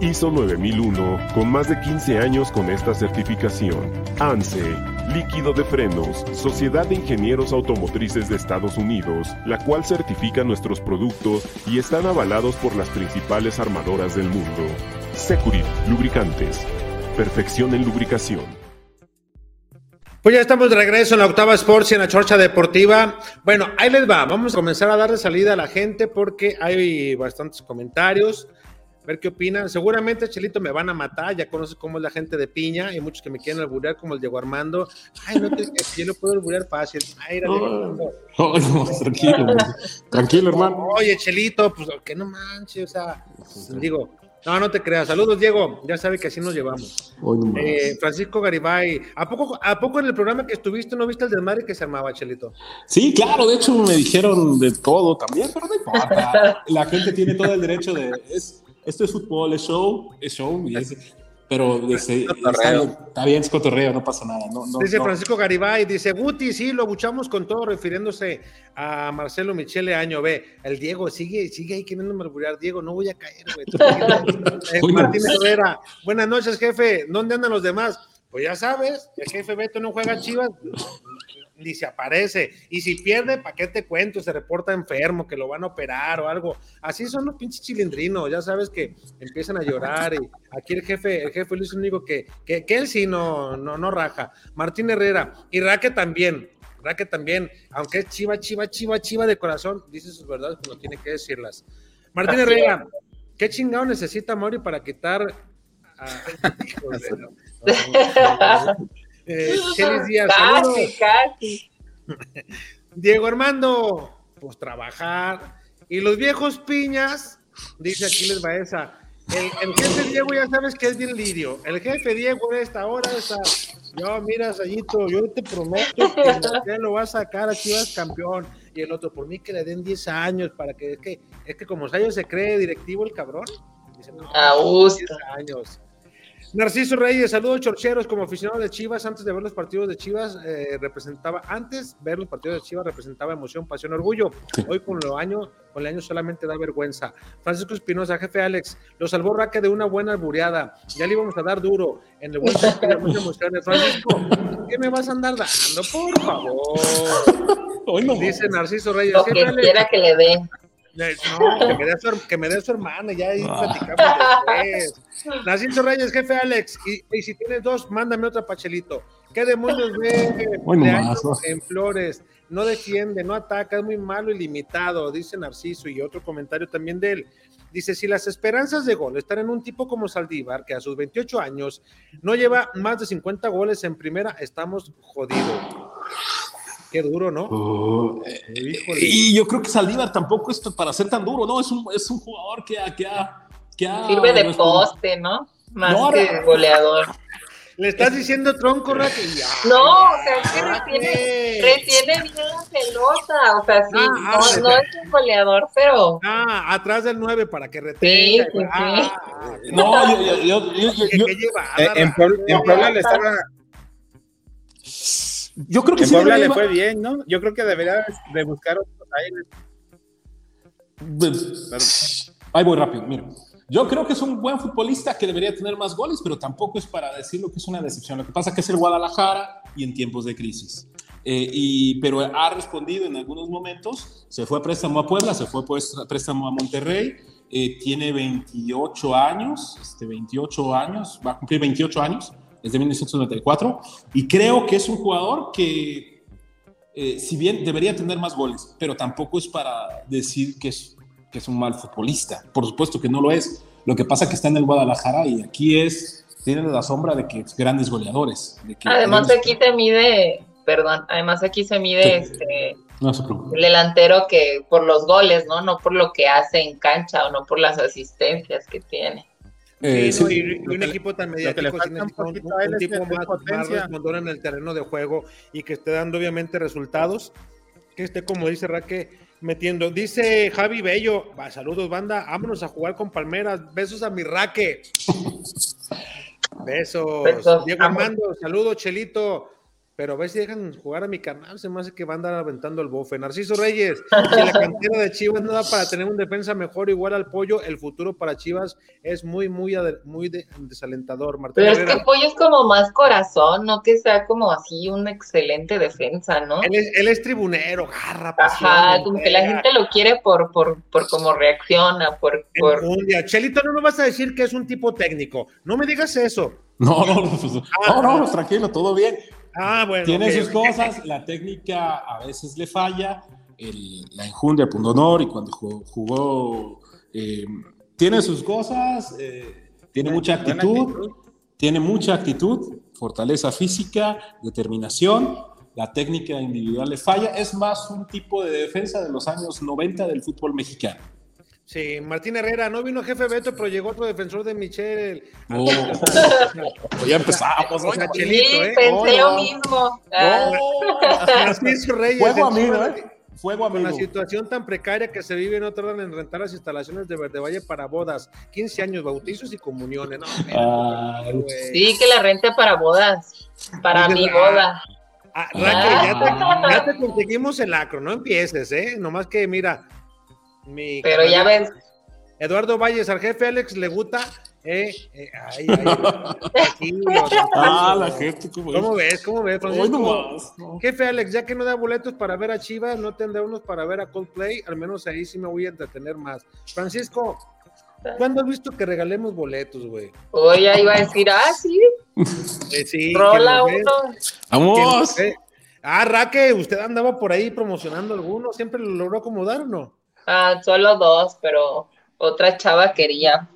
ISO 9001, con más de 15 años con esta certificación. ANSE, Líquido de Frenos, Sociedad de Ingenieros Automotrices de Estados Unidos, la cual certifica nuestros productos y están avalados por las principales armadoras del mundo. Securit, lubricantes. Perfección en lubricación. Pues ya estamos de regreso en la octava Sports y en la Chorcha Deportiva. Bueno, ahí les va. Vamos a comenzar a darle salida a la gente porque hay bastantes comentarios ver qué opinan. Seguramente, Chelito, me van a matar, ya conoces cómo es la gente de piña, y muchos que me quieren alburear, como el Diego Armando. Ay, no te yo lo puedo alburear fácil. Ay, era tranquilo, tranquilo, hermano. Oye, Chelito, pues que no manches, o sea, digo, no, no te creas. Saludos, Diego. Ya sabe que así nos llevamos. Eh, Francisco Garibay, ¿a poco, ¿a poco en el programa que estuviste no viste el desmadre que se armaba, Chelito? Sí, claro. De hecho, me dijeron de todo también, pero no importa. La gente tiene todo el derecho de esto es fútbol, es show, es show, pero está, bien, es cotorreo, no pasa nada. dice Francisco Garibay, dice Guti, sí, lo buchamos con todo, refiriéndose a Marcelo Michele Año B. El Diego sigue, sigue ahí queriendo murmurar, Diego, no voy a caer, güey. Eh, Martín Herrera, buenas noches, jefe, ¿dónde andan los demás? Pues ya sabes, el jefe Beto no juega chivas, ni se aparece. Y si pierde, ¿para qué te cuento? Se reporta enfermo, que lo van a operar o algo. Así son los pinches chilindrinos, ya sabes que empiezan a llorar. Y aquí el jefe, el jefe Luis único que, que, que él sí no, no, no raja. Martín Herrera y Raque también. Raque también, aunque es chiva, chiva, chiva, chiva de corazón, dice sus verdades, pero tiene que decirlas. Martín Herrera, ¿qué chingado necesita Mauri para quitar a... Eh, Díaz, Diego Armando, pues trabajar. Y los viejos piñas, dice Aquiles Baeza, el, el, jefe Diego ya sabes que es bien lirio. El jefe Diego a esta hora está. Yo, mira, Sayito, yo te prometo que lo va a sacar a Chivas campeón. Y el otro, por mí que le den 10 años para que es que, es que como Sayo se cree directivo el cabrón. Dice, no, 10 años. Narciso Reyes, saludos chorcheros, como aficionado de Chivas, antes de ver los partidos de Chivas, eh, representaba, antes ver los partidos de Chivas representaba emoción, pasión, orgullo. Hoy con los años, con el año solamente da vergüenza. Francisco Espinosa, jefe Alex, lo salvó Raque de una buena albureada. Ya le íbamos a dar duro en el buen de muchas emociones. Francisco, ¿qué me vas a andar dando? Por favor. Dice Narciso Reyes. Lo que quiera que le dé. No, que me dé su, que me dé su hermana, ya ahí ah. platicamos después. Reyes, jefe Alex, y, si tienes dos, mándame otra pachelito. ¿Qué demonios ve en Flores? No defiende, no ataca, es muy malo y limitado, dice Narciso. Y otro comentario también de él. Dice, si las esperanzas de gol están en un tipo como Saldívar, que a sus 28 años no lleva más de 50 goles en primera, estamos jodidos. Qué duro, ¿no? Oh, y yo creo que Saldívar tampoco es para ser tan duro, ¿no? Es un, es un jugador que, que, ha, que Sirve de poste, ¿no? Más que goleador. Le estás diciendo tronco, Raque. No, o sea, es que retiene, retiene bien la pelota. O sea, sí, ah, no, ah, no, es un goleador, pero. Ah, atrás del 9 para que retenga. Sí, sí, ah, No, yo, yo, yo, yo, en, Puebla le estaba yo creo que en Puebla le fue bien, ¿no? Yo creo que debería de buscar otros aires. Ahí voy rápido, mira. Yo creo que es un buen futbolista que debería tener más goles, pero tampoco es para decirlo que es una decepción. Lo que pasa es que es el Guadalajara y en tiempos de crisis. Eh, y, pero ha respondido en algunos momentos. Se fue a préstamo a Puebla, se fue a préstamo a Monterrey. Eh, tiene 28 años, este, 28 años, va a cumplir 28 años es de 1994, y creo que es un jugador que, eh, si bien debería tener más goles, pero tampoco es para decir que es, que es un mal futbolista. Por supuesto que no lo es. Lo que pasa es que está en el Guadalajara y aquí es, tiene la sombra de que es grandes goleadores. además aquí se mide, perdón, además aquí se mide este, el delantero que por los goles, ¿no? No por lo que hace en cancha o no por las asistencias que tiene. Eh, y, un equipo tan mediático, un, un, tipo más, más en el terreno de juego y que esté dando obviamente resultados, que esté como dice Raque metiendo. Dice Javi Bello, saludos banda, vámonos a jugar con Palmeras, besos a mi Raque. Besos. Diego Armando, saludos Chelito. Pero a ver si dejan jugar a mi canal, se me hace que van a andar aventando el bofe. Narciso Reyes, si la cantera de Chivas no da para tener un defensa mejor igual al pollo, el futuro para Chivas es muy, muy, muy desalentador. Pero es que el pollo es como más corazón, no que sea como así un excelente defensa, ¿no? Él es, él es tribunero, garra, Ajá, como que la gente lo quiere por, por, por cómo reacciona, por... por... Chelito, no me vas a decir que es un tipo técnico, no me digas eso. No, no, no, pues, no, no, tranquilo, todo bien. Ah, bueno. Tiene sus cosas, la técnica a veces le falla, la enjundia, punto honor, y cuando jugó, eh, tiene sus cosas, eh, tiene mucha actitud, tiene mucha actitud, fortaleza física, determinación, la técnica individual le falla, es más un tipo de defensa de los años 90 del fútbol mexicano. Sí, Martín Herrera, no vino jefe Beto, pero llegó otro defensor de Michel. Oh. ya empezamos. O sea, Chelito, ¿eh? pensé lo mismo. Fuego a mí, ¿eh? Fuego Con la situación tan precaria que se vive en otro orden en rentar las instalaciones de Verde Valle para bodas, 15 años, bautizos y comuniones. No, sí, que la rente para bodas, para mi boda. Ah, ya, te, ya te conseguimos el acro, no empieces, ¿eh? Nomás que, mira, pero ya ves. Eduardo Valles, al jefe Alex le gusta. Eh, eh, ay, ah, la gente, ¿cómo, ves? ¿Cómo ves, Jefe Alex, ya que no da boletos para ver a Chivas, no tendrá unos para ver a Coldplay, al menos ahí sí me voy a entretener más. Francisco, ¿cuándo has visto que regalemos boletos, güey? Hoy iba a decir, ah, sí. Eh, sí Rola uno. Vamos. Ah, Raque, usted andaba por ahí promocionando alguno, ¿siempre lo logró acomodar o no? Ah, solo dos, pero otra chava quería.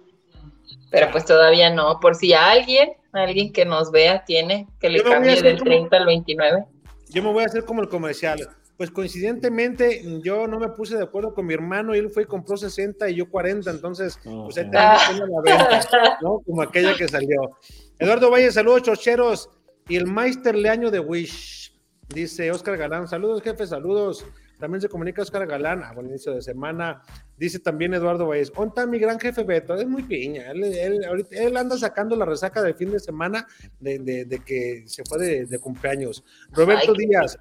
Pero pues todavía no. Por si alguien, alguien que nos vea tiene, que le cambie del 30 al 29. Yo me voy a hacer como el comercial. Pues coincidentemente, yo no me puse de acuerdo con mi hermano y él fue y compró 60 y yo 40, entonces, pues ahí la venta, ¿no? Como aquella que salió. Eduardo Valle, saludos, chocheros. Y el Meister Leaño de Wish, dice Oscar Galán, saludos, jefe, saludos. También se comunica Oscar Galán, a buen inicio de semana. Dice también Eduardo Valles, onta mi gran jefe Beto, es muy piña. Él, anda sacando la resaca del fin de semana de, que se fue de, cumpleaños. Roberto Díaz,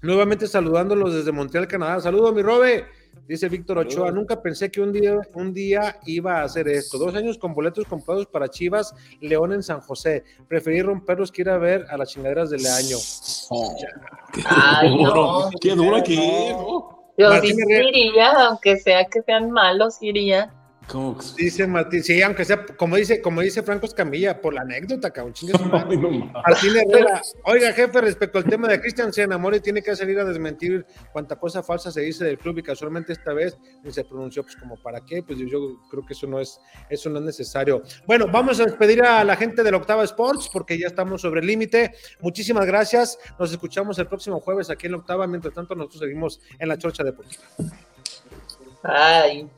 nuevamente saludándolos desde Montreal, Canadá. Saludos, mi Robe. Dice Víctor Ochoa, nunca pensé que un día, un día iba a hacer esto. Dos años con boletos comprados para Chivas, León en San José. Preferí romperlos que ir a ver a las chingaderas del año. Oh, Ay, no. Qué duro aquí. Yo sí iría, aunque sea que sean malos, iría. Dice Martín, sí, aunque sea, como dice, como dice Franco Escamilla, por la anécdota, cabrón, Martín Herrera, oiga, jefe, respecto al tema de Cristian se enamora y tiene que salir a desmentir cuánta cosa falsa se dice del club y casualmente esta vez se pronunció, pues como para qué, pues yo, creo que eso no es, eso no es necesario. Bueno, vamos a despedir a la gente del Octava Sports porque ya estamos sobre el límite. Muchísimas gracias. Nos escuchamos el próximo jueves aquí en la Octava. Mientras tanto, nosotros seguimos en la Chorcha Deportiva. Ay.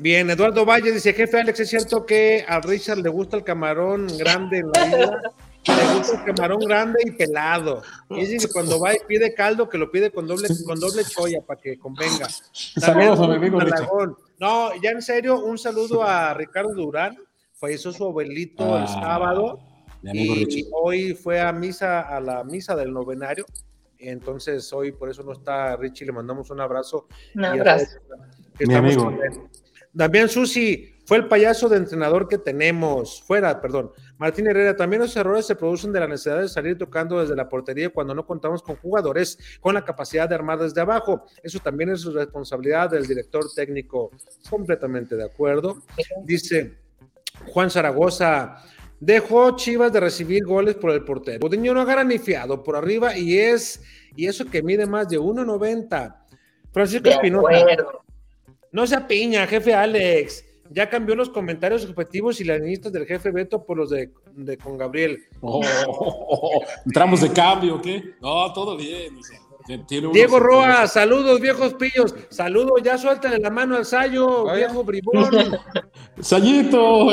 Bien, Eduardo Valle dice, jefe Alex, ¿es cierto que a Richard le gusta el camarón grande en la vida? Le gusta el camarón grande y pelado. Y dice que cuando va y pide caldo, que lo pide con doble, con doble choya para que convenga. Saludos a mi amigo No, ya en serio, un saludo a Ricardo Durán. Falleció su abuelito el ah, sábado. Y hoy fue a misa, a la misa del novenario. Entonces hoy por eso no está Richie, le mandamos un abrazo. Un abrazo. Mi amigo. Damián Susi fue el payaso de entrenador que tenemos. Fuera, perdón. Martín Herrera, también los errores se producen de la necesidad de salir tocando desde la portería cuando no contamos con jugadores con la capacidad de armar desde abajo. Eso también es responsabilidad del director técnico. Completamente de acuerdo. Dice Juan Zaragoza. Dejó Chivas de recibir goles por el portero. Bodiño no agarra ni fiado por arriba y es y eso que mide más de 1.90. Francisco Espinosa. No se piña, jefe Alex. Ya cambió los comentarios objetivos y las listas del jefe Beto por los de, con Gabriel. Oh, entramos de cambio, ¿qué? No, todo bien. Diego Roa, saludos viejos pillos, saludos, ya suéltale la mano al Sayo, viejo bribón. Sayito,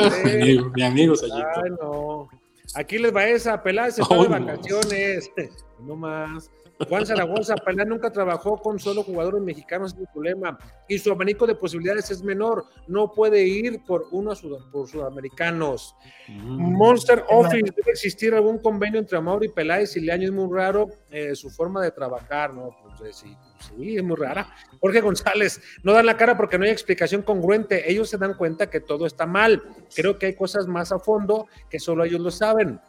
mi, amigo Sayito. Ay, no. Aquí les va esa, pelada se fue de vacaciones. no más. Juan Zaragoza, Pelá nunca trabajó con solo jugadores mexicanos, es el problema. Y su abanico de posibilidades es menor. No puede ir por uno por sudamericanos. Mm. Monster Office, debe existir algún convenio entre Amor y Peláez y Leaño es muy raro eh, su forma de trabajar, ¿no? Pues, eh, sí, pues, sí, es muy rara. Jorge González, no dan la cara porque no hay explicación congruente. Ellos se dan cuenta que todo está mal. Creo que hay cosas más a fondo que solo ellos lo saben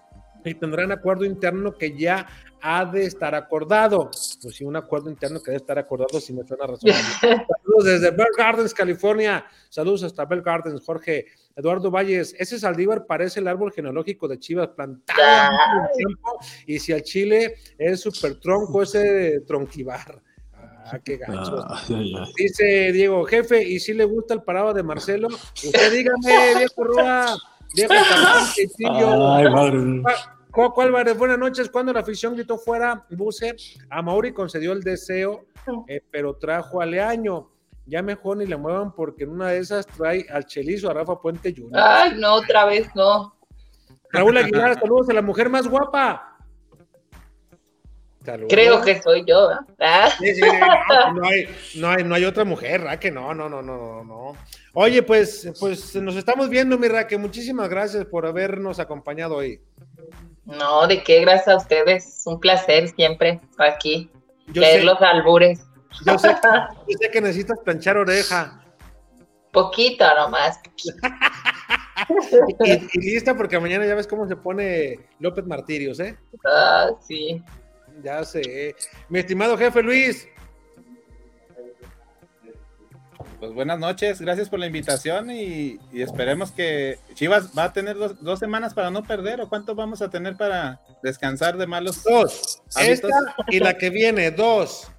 y tendrán acuerdo interno que ya ha de estar acordado. Pues sí, un acuerdo interno que debe estar acordado si me suena razonable. Saludos desde Bell Gardens, California. Saludos hasta Bell Gardens, Jorge. Eduardo Valles, ese Saldívar parece el árbol genealógico de Chivas plantado en tiempo, y si al Chile es súper tronco ese tronquivar. Ah, qué gacho. Dice Diego, jefe, ¿y si le gusta el parado de Marcelo? Usted dígame, viejo Roa, viejo Ay, madre. Coco Álvarez, buenas noches. Cuando la afición gritó fuera Buse, a Mauri concedió el deseo, eh, pero trajo a Leaño. Ya mejor ni le muevan porque en una de esas trae al Chelizo, a Rafa Puente Jr. Ay, no, otra vez no. Raúl Aguilar, saludos a la mujer más guapa. Creo que soy yo. ¿Ah? no, hay, no, hay, no, hay, otra mujer, Raque, no, no, no, no, no. Oye, pues, pues nos estamos viendo, mi Raque. Muchísimas gracias por habernos acompañado hoy. No, de qué, gracias a ustedes. Un placer siempre aquí. leer los albures. Yo sé, que necesitas planchar oreja. Poquito nomás. y, y, lista porque mañana ya ves cómo se pone López Martirios, ¿eh? Ah, sí. Ya sé. Mi estimado jefe Luis, pues buenas noches, gracias por la invitación y, esperemos que Chivas va a tener dos, semanas para no perder o cuánto vamos a tener para descansar de malos. Dos, esta y la que viene, dos.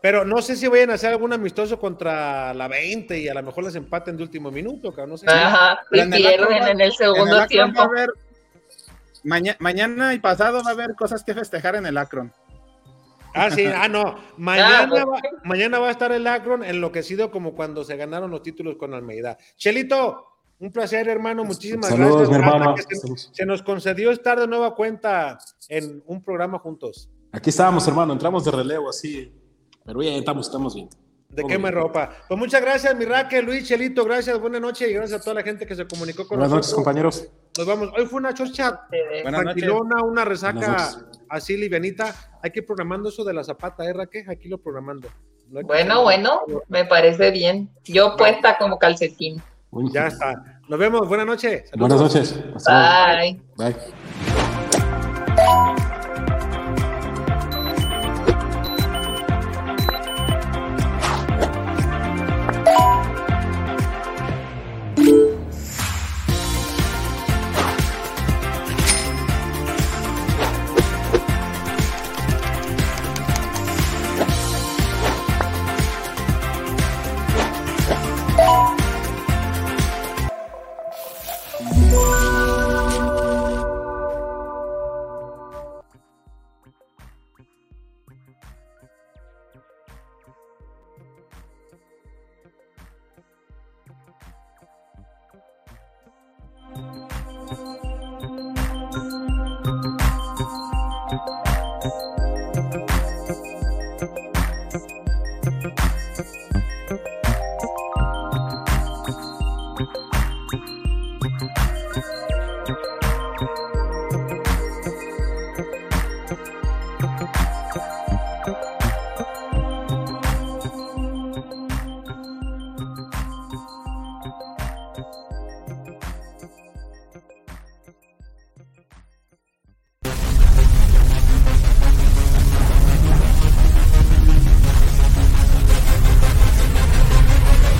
Pero no sé si vayan a hacer algún amistoso contra la 20 y a lo mejor les empaten de último minuto, no sé. Ajá, y pierden en el segundo tiempo. mañana y pasado va a haber cosas que festejar en el Akron. Ah, sí, ah, no. Mañana, ah, va, mañana va a estar el Akron enloquecido como cuando se ganaron los títulos con Almeida. Chelito, un placer, hermano. Muchísimas gracias. Mi hermano. Se, nos concedió estar de nueva cuenta en un programa juntos. Aquí estábamos, hermano. Entramos de relevo, así. Pero bien, estamos, estamos bien. De quema ropa. Pues muchas gracias, mi Raquel, Luis, Chelito, gracias, buenas noches y gracias a toda la gente que se comunicó con nosotros. Buenas noches, compañeros. Nos vamos. Hoy fue una chorcha tranquilona, una resaca así livianita. Hay que ir programando eso de la zapata, ¿eh, Raquel? Aquí lo programando. bueno, bueno, me parece bien. Yo puesta como calcetín. Ya está. Nos vemos. Buenas noches. Buenas noches. Bye. Bye.